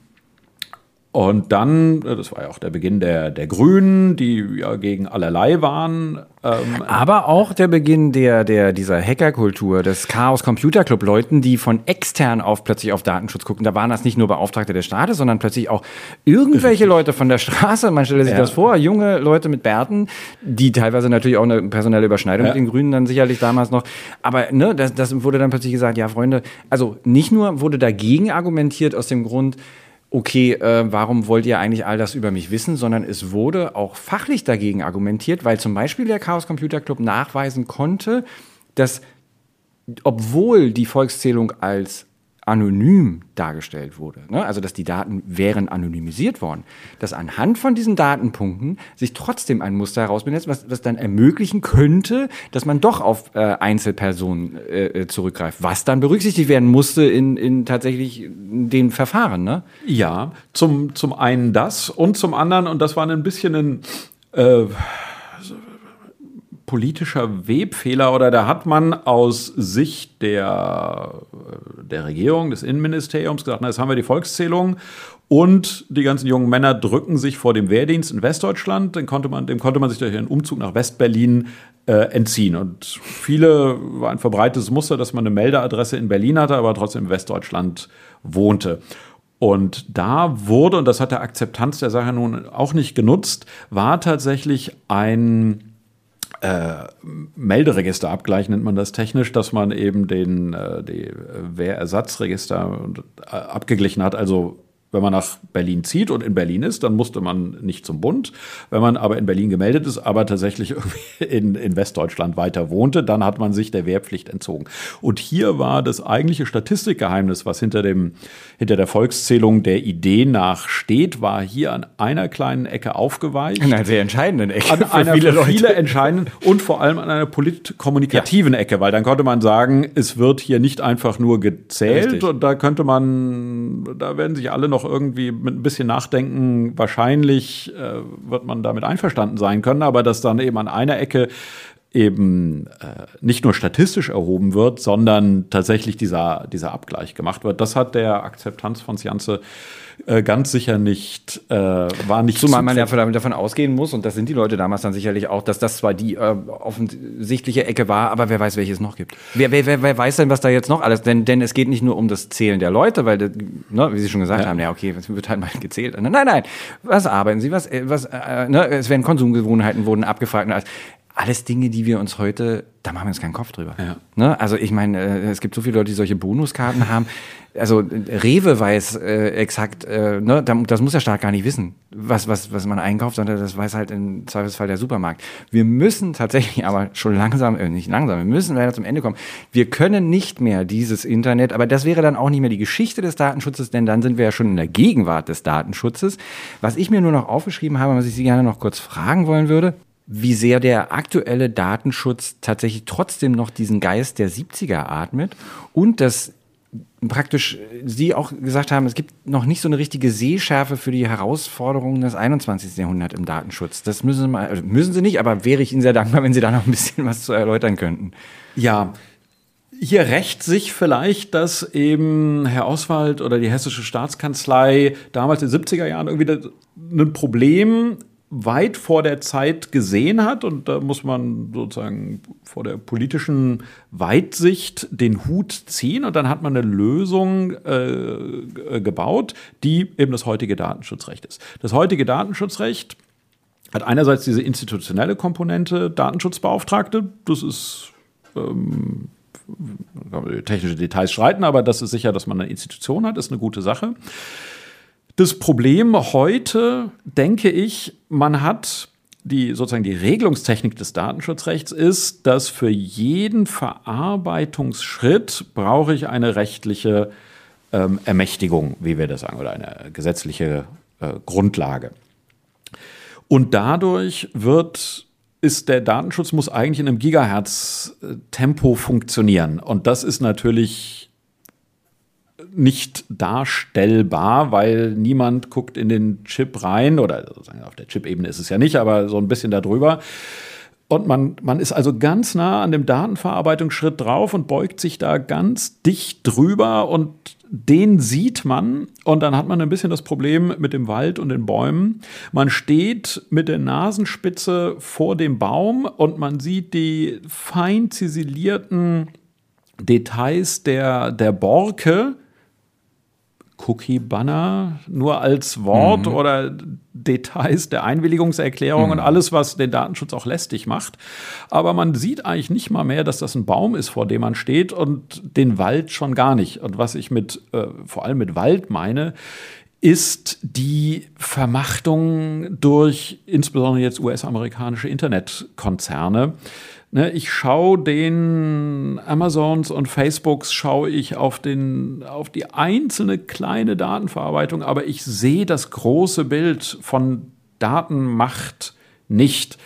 Und dann, äh, das war ja auch der Beginn der, der Grünen, die ja gegen allerlei waren. Ähm Aber auch der Beginn der, der, dieser Hackerkultur, des Chaos Computer Club Leuten, die von extern auf plötzlich auf Datenschutz gucken. Da waren das nicht nur Beauftragte des Staates, sondern plötzlich auch irgendwelche Leute von der Straße. Man stelle sich ja. das vor, junge Leute mit Bärten, die teilweise natürlich auch eine personelle Überschneidung ja. mit den Grünen dann sicherlich damals noch. Aber ne, das, das wurde dann plötzlich gesagt, ja, Freunde, also nicht nur wurde dagegen argumentiert aus dem Grund, okay, äh, warum wollt ihr eigentlich all das über mich wissen, sondern es wurde auch fachlich dagegen argumentiert, weil zum Beispiel der Chaos Computer Club nachweisen konnte, dass obwohl die Volkszählung als anonym dargestellt wurde. Ne? Also dass die Daten wären anonymisiert worden. Dass anhand von diesen Datenpunkten sich trotzdem ein Muster herausbildet, was, was dann ermöglichen könnte, dass man doch auf äh, Einzelpersonen äh, äh, zurückgreift. Was dann berücksichtigt werden musste in, in tatsächlich den Verfahren. Ne? Ja, zum, zum einen das und zum anderen, und das war ein bisschen ein äh, politischer Webfehler oder da hat man aus Sicht der, der Regierung, des Innenministeriums gesagt, na, jetzt haben wir die Volkszählung und die ganzen jungen Männer drücken sich vor dem Wehrdienst in Westdeutschland. Dann konnte man, dem konnte man sich durch einen Umzug nach Westberlin äh, entziehen. Und viele war ein verbreitetes Muster, dass man eine Meldeadresse in Berlin hatte, aber trotzdem in Westdeutschland wohnte. Und da wurde, und das hat der Akzeptanz der Sache nun auch nicht genutzt, war tatsächlich ein äh, Melderegister abgleichen, nennt man das technisch, dass man eben den äh, die Wehrersatzregister äh, abgeglichen hat, also wenn man nach Berlin zieht und in Berlin ist, dann musste man nicht zum Bund. Wenn man aber in Berlin gemeldet ist, aber tatsächlich in, in Westdeutschland weiter wohnte, dann hat man sich der Wehrpflicht entzogen. Und hier war das eigentliche Statistikgeheimnis, was hinter, dem, hinter der Volkszählung der Idee nach steht, war hier an einer kleinen Ecke aufgeweicht. In einer sehr entscheidenden Ecke. An einer viele, Leute. viele entscheidenden und vor allem an einer politkommunikativen ja. Ecke, weil dann konnte man sagen, es wird hier nicht einfach nur gezählt Richtig. und da könnte man, da werden sich alle noch noch irgendwie mit ein bisschen Nachdenken wahrscheinlich äh, wird man damit einverstanden sein können, aber dass dann eben an einer Ecke eben äh, nicht nur statistisch erhoben wird, sondern tatsächlich dieser, dieser Abgleich gemacht wird. Das hat der Akzeptanz von Janze äh, ganz sicher nicht, äh, war nicht Zumal man ja davon ausgehen muss, und das sind die Leute damals dann sicherlich auch, dass das zwar die äh, offensichtliche Ecke war, aber wer weiß, welche es noch gibt. Wer, wer, wer, weiß denn, was da jetzt noch alles, denn, denn es geht nicht nur um das Zählen der Leute, weil, ne, wie Sie schon gesagt ja. haben, ja, okay, es wird halt mal gezählt. Nein, nein, was arbeiten Sie, was, was, äh, ne, es werden Konsumgewohnheiten wurden abgefragt. Alles Dinge, die wir uns heute, da machen wir uns keinen Kopf drüber. Ja. Ne? Also ich meine, äh, es gibt so viele Leute, die solche Bonuskarten haben also Rewe weiß äh, exakt, äh, ne, das muss der Staat gar nicht wissen, was, was, was man einkauft, sondern das weiß halt im Zweifelsfall der Supermarkt. Wir müssen tatsächlich aber schon langsam, äh, nicht langsam, wir müssen leider zum Ende kommen. Wir können nicht mehr dieses Internet, aber das wäre dann auch nicht mehr die Geschichte des Datenschutzes, denn dann sind wir ja schon in der Gegenwart des Datenschutzes. Was ich mir nur noch aufgeschrieben habe, was ich Sie gerne noch kurz fragen wollen würde, wie sehr der aktuelle Datenschutz tatsächlich trotzdem noch diesen Geist der 70er atmet und dass praktisch Sie auch gesagt haben, es gibt noch nicht so eine richtige Sehschärfe für die Herausforderungen des 21. Jahrhunderts im Datenschutz. Das müssen Sie mal, also müssen Sie nicht, aber wäre ich Ihnen sehr dankbar, wenn Sie da noch ein bisschen was zu erläutern könnten. Ja, hier rächt sich vielleicht, dass eben Herr Oswald oder die Hessische Staatskanzlei damals in den 70er Jahren irgendwie ein Problem weit vor der Zeit gesehen hat. Und da muss man sozusagen vor der politischen Weitsicht den Hut ziehen. Und dann hat man eine Lösung äh, gebaut, die eben das heutige Datenschutzrecht ist. Das heutige Datenschutzrecht hat einerseits diese institutionelle Komponente Datenschutzbeauftragte. Das ist ähm, technische Details streiten, aber das ist sicher, dass man eine Institution hat, ist eine gute Sache. Das Problem heute, denke ich, man hat die sozusagen die Regelungstechnik des Datenschutzrechts ist, dass für jeden Verarbeitungsschritt brauche ich eine rechtliche ähm, Ermächtigung, wie wir das sagen, oder eine gesetzliche äh, Grundlage. Und dadurch wird ist der Datenschutz muss eigentlich in einem Gigahertz-Tempo funktionieren. Und das ist natürlich nicht darstellbar, weil niemand guckt in den Chip rein oder auf der Chip-Ebene ist es ja nicht, aber so ein bisschen darüber. Und man, man ist also ganz nah an dem Datenverarbeitungsschritt drauf und beugt sich da ganz dicht drüber und den sieht man und dann hat man ein bisschen das Problem mit dem Wald und den Bäumen. Man steht mit der Nasenspitze vor dem Baum und man sieht die fein ziselierten Details der, der Borke, Cookie-Banner nur als Wort mhm. oder Details der Einwilligungserklärung mhm. und alles, was den Datenschutz auch lästig macht. Aber man sieht eigentlich nicht mal mehr, dass das ein Baum ist, vor dem man steht und den Wald schon gar nicht. Und was ich mit, äh, vor allem mit Wald meine, ist die Vermachtung durch insbesondere jetzt US-amerikanische Internetkonzerne. Ne, ich schaue den Amazons und Facebooks, schaue ich auf, den, auf die einzelne kleine Datenverarbeitung, aber ich sehe das große Bild von Datenmacht nicht.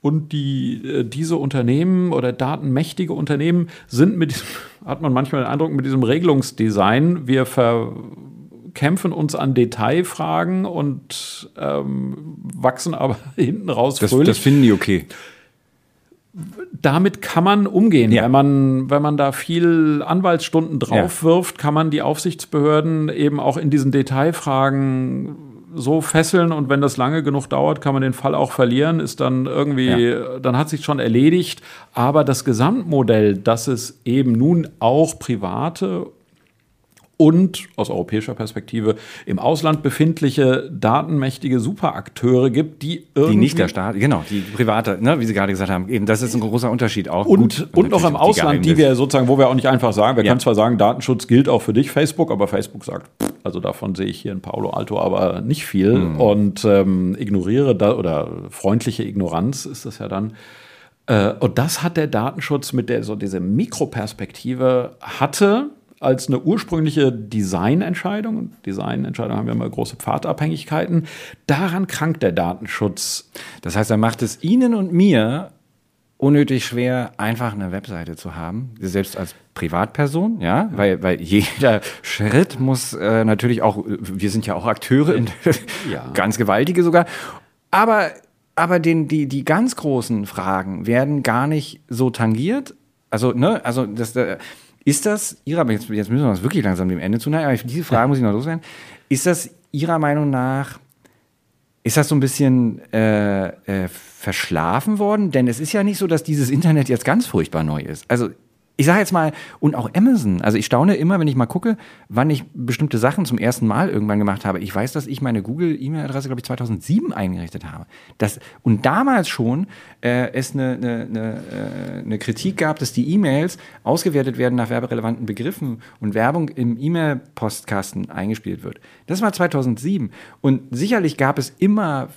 Und die, äh, diese Unternehmen oder datenmächtige Unternehmen sind mit diesem, hat man manchmal den Eindruck, mit diesem Regelungsdesign, wir verkämpfen uns an Detailfragen und ähm, wachsen aber hinten raus das, fröhlich. Das finden die okay damit kann man umgehen. Ja. Wenn, man, wenn man da viel Anwaltsstunden drauf ja. wirft, kann man die Aufsichtsbehörden eben auch in diesen Detailfragen so fesseln und wenn das lange genug dauert, kann man den Fall auch verlieren, ist dann irgendwie, ja. dann hat sich schon erledigt. Aber das Gesamtmodell, dass es eben nun auch private und aus europäischer Perspektive im Ausland befindliche datenmächtige Superakteure gibt, die irgendwie. Die nicht der Staat, genau, die private, ne, wie Sie gerade gesagt haben. Eben, das ist ein großer Unterschied auch. Und, Gut, und noch im Ausland, die, wir sozusagen, wo wir auch nicht einfach sagen, wir ja. können zwar sagen, Datenschutz gilt auch für dich, Facebook, aber Facebook sagt, also davon sehe ich hier in Palo Alto aber nicht viel mhm. und ähm, ignoriere da oder freundliche Ignoranz ist das ja dann. Äh, und das hat der Datenschutz mit der so diese Mikroperspektive hatte als eine ursprüngliche Designentscheidung, und Designentscheidungen haben ja immer große Pfadabhängigkeiten, daran krankt der Datenschutz. Das heißt, er macht es Ihnen und mir unnötig schwer, einfach eine Webseite zu haben, selbst als Privatperson, ja. Weil, weil jeder Schritt muss äh, natürlich auch, wir sind ja auch Akteure, ja. ganz gewaltige sogar, aber, aber den, die, die ganz großen Fragen werden gar nicht so tangiert. Also, ne, also das, äh, ist das Ihrer, jetzt, jetzt müssen wir uns wirklich langsam dem Ende zuneigen, aber diese Frage muss ich noch loswerden. Ist das Ihrer Meinung nach, ist das so ein bisschen äh, äh, verschlafen worden? Denn es ist ja nicht so, dass dieses Internet jetzt ganz furchtbar neu ist. Also ich sage jetzt mal, und auch Amazon. Also ich staune immer, wenn ich mal gucke, wann ich bestimmte Sachen zum ersten Mal irgendwann gemacht habe. Ich weiß, dass ich meine Google-E-Mail-Adresse, glaube ich, 2007 eingerichtet habe. Das, und damals schon äh, es eine, eine, eine, äh, eine Kritik gab, dass die E-Mails ausgewertet werden nach werberelevanten Begriffen und Werbung im E-Mail-Postkasten eingespielt wird. Das war 2007. Und sicherlich gab es immer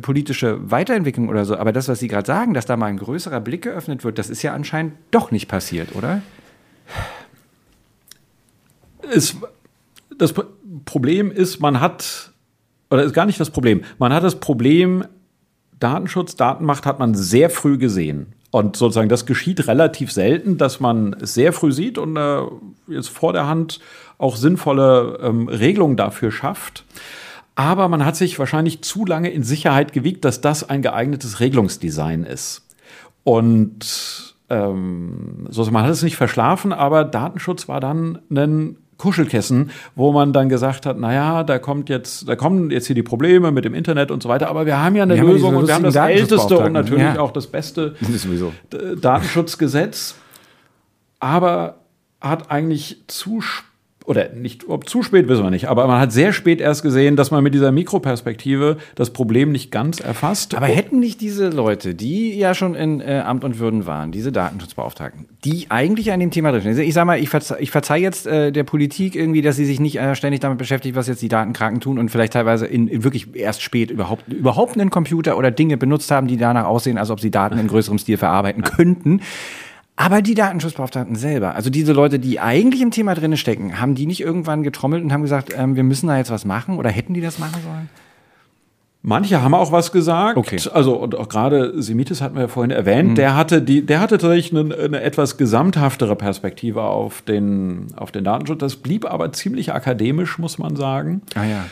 politische Weiterentwicklung oder so. Aber das, was Sie gerade sagen, dass da mal ein größerer Blick geöffnet wird, das ist ja anscheinend doch nicht passiert, oder? Es, das Problem ist, man hat, oder ist gar nicht das Problem, man hat das Problem, Datenschutz, Datenmacht hat man sehr früh gesehen. Und sozusagen, das geschieht relativ selten, dass man es sehr früh sieht und äh, jetzt vor der Hand auch sinnvolle ähm, Regelungen dafür schafft. Aber man hat sich wahrscheinlich zu lange in Sicherheit gewiegt, dass das ein geeignetes Regelungsdesign ist. Und ähm, so, man hat es nicht verschlafen, aber Datenschutz war dann ein Kuschelkissen, wo man dann gesagt hat, naja, da kommt jetzt, da kommen jetzt hier die Probleme mit dem Internet und so weiter, aber wir haben ja eine wir Lösung und wir haben das älteste und natürlich ja. auch das beste das Datenschutzgesetz, aber hat eigentlich zu spät oder nicht, ob zu spät wissen wir nicht, aber man hat sehr spät erst gesehen, dass man mit dieser Mikroperspektive das Problem nicht ganz erfasst. Aber hätten nicht diese Leute, die ja schon in äh, Amt und Würden waren, diese Datenschutzbeauftragten, die eigentlich an dem Thema drin sind. Ich sag mal, ich, verze ich verzeih jetzt äh, der Politik irgendwie, dass sie sich nicht äh, ständig damit beschäftigt, was jetzt die Datenkranken tun und vielleicht teilweise in, in, wirklich erst spät überhaupt, überhaupt einen Computer oder Dinge benutzt haben, die danach aussehen, als ob sie Daten in größerem Stil verarbeiten könnten. Aber die Datenschutzbeauftragten selber, also diese Leute, die eigentlich im Thema drinne stecken, haben die nicht irgendwann getrommelt und haben gesagt, ähm, wir müssen da jetzt was machen oder hätten die das machen sollen? Manche haben auch was gesagt. Okay. Also und auch gerade Semitis hatten wir ja vorhin erwähnt. Mhm. Der hatte die, der hatte tatsächlich eine, eine, etwas gesamthaftere Perspektive auf den auf den Datenschutz. Das blieb aber ziemlich akademisch, muss man sagen. Ah ja.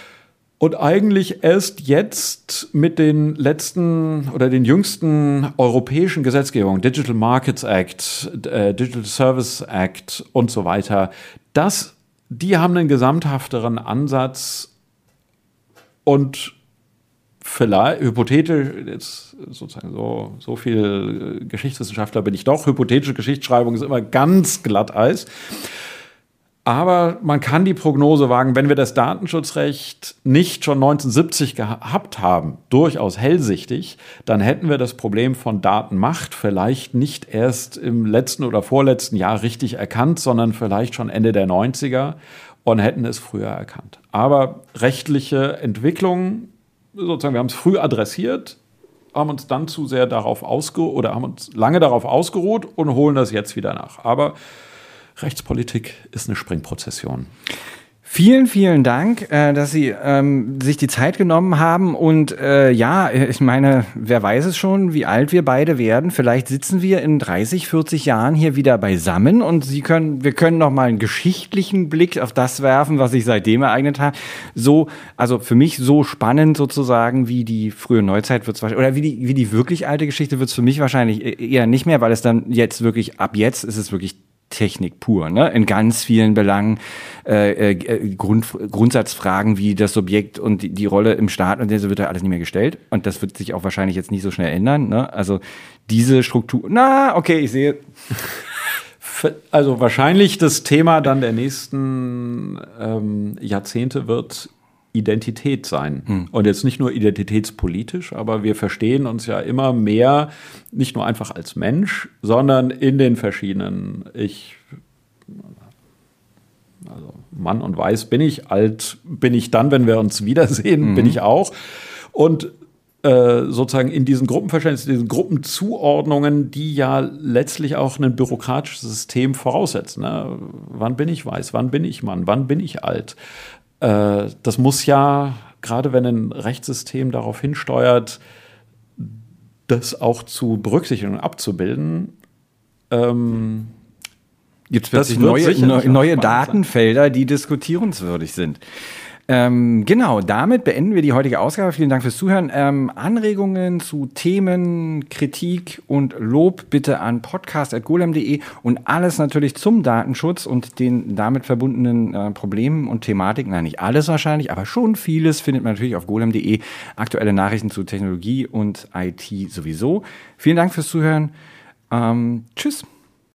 Und eigentlich erst jetzt mit den letzten oder den jüngsten europäischen Gesetzgebungen, Digital Markets Act, äh, Digital Service Act und so weiter, das, die haben einen gesamthafteren Ansatz und vielleicht, hypothetisch, jetzt sozusagen so, so viel Geschichtswissenschaftler bin ich doch, hypothetische Geschichtsschreibung ist immer ganz Glatteis. Aber man kann die Prognose wagen, wenn wir das Datenschutzrecht nicht schon 1970 gehabt haben, durchaus hellsichtig, dann hätten wir das Problem von Datenmacht vielleicht nicht erst im letzten oder vorletzten Jahr richtig erkannt, sondern vielleicht schon Ende der 90er und hätten es früher erkannt. Aber rechtliche Entwicklungen, sozusagen, wir haben es früh adressiert, haben uns dann zu sehr darauf ausgeruht oder haben uns lange darauf ausgeruht und holen das jetzt wieder nach. Aber Rechtspolitik ist eine Springprozession. Vielen, vielen Dank, äh, dass Sie ähm, sich die Zeit genommen haben. Und äh, ja, ich meine, wer weiß es schon, wie alt wir beide werden. Vielleicht sitzen wir in 30, 40 Jahren hier wieder beisammen und Sie können, wir können noch mal einen geschichtlichen Blick auf das werfen, was sich seitdem ereignet hat. So, also für mich so spannend sozusagen wie die frühe Neuzeit wird wahrscheinlich, oder wie die, wie die wirklich alte Geschichte wird es für mich wahrscheinlich e-, eher nicht mehr, weil es dann jetzt wirklich, ab jetzt ist es wirklich Technik pur, ne? in ganz vielen Belangen äh, äh, Grund, Grundsatzfragen wie das Subjekt und die, die Rolle im Staat und so wird ja alles nicht mehr gestellt und das wird sich auch wahrscheinlich jetzt nicht so schnell ändern. Ne? Also diese Struktur, na, okay, ich sehe. Also wahrscheinlich das Thema dann der nächsten ähm, Jahrzehnte wird Identität sein. Hm. Und jetzt nicht nur identitätspolitisch, aber wir verstehen uns ja immer mehr nicht nur einfach als Mensch, sondern in den verschiedenen Ich. Also Mann und Weiß bin ich, alt bin ich dann, wenn wir uns wiedersehen, mhm. bin ich auch. Und äh, sozusagen in diesen Gruppenverständnissen, diesen Gruppenzuordnungen, die ja letztlich auch ein bürokratisches System voraussetzen. Ne? Wann bin ich weiß, wann bin ich Mann, wann bin ich alt? Äh, das muss ja, gerade wenn ein Rechtssystem darauf hinsteuert, das auch zu berücksichtigen und abzubilden, ähm, Jetzt plötzlich neue, neue Datenfelder, die diskutierenswürdig sind. Ähm, genau, damit beenden wir die heutige Ausgabe. Vielen Dank fürs Zuhören. Ähm, Anregungen zu Themen, Kritik und Lob bitte an podcast.golem.de und alles natürlich zum Datenschutz und den damit verbundenen äh, Problemen und Thematiken. Nein, nicht alles wahrscheinlich, aber schon vieles findet man natürlich auf golem.de. Aktuelle Nachrichten zu Technologie und IT sowieso. Vielen Dank fürs Zuhören. Ähm, tschüss.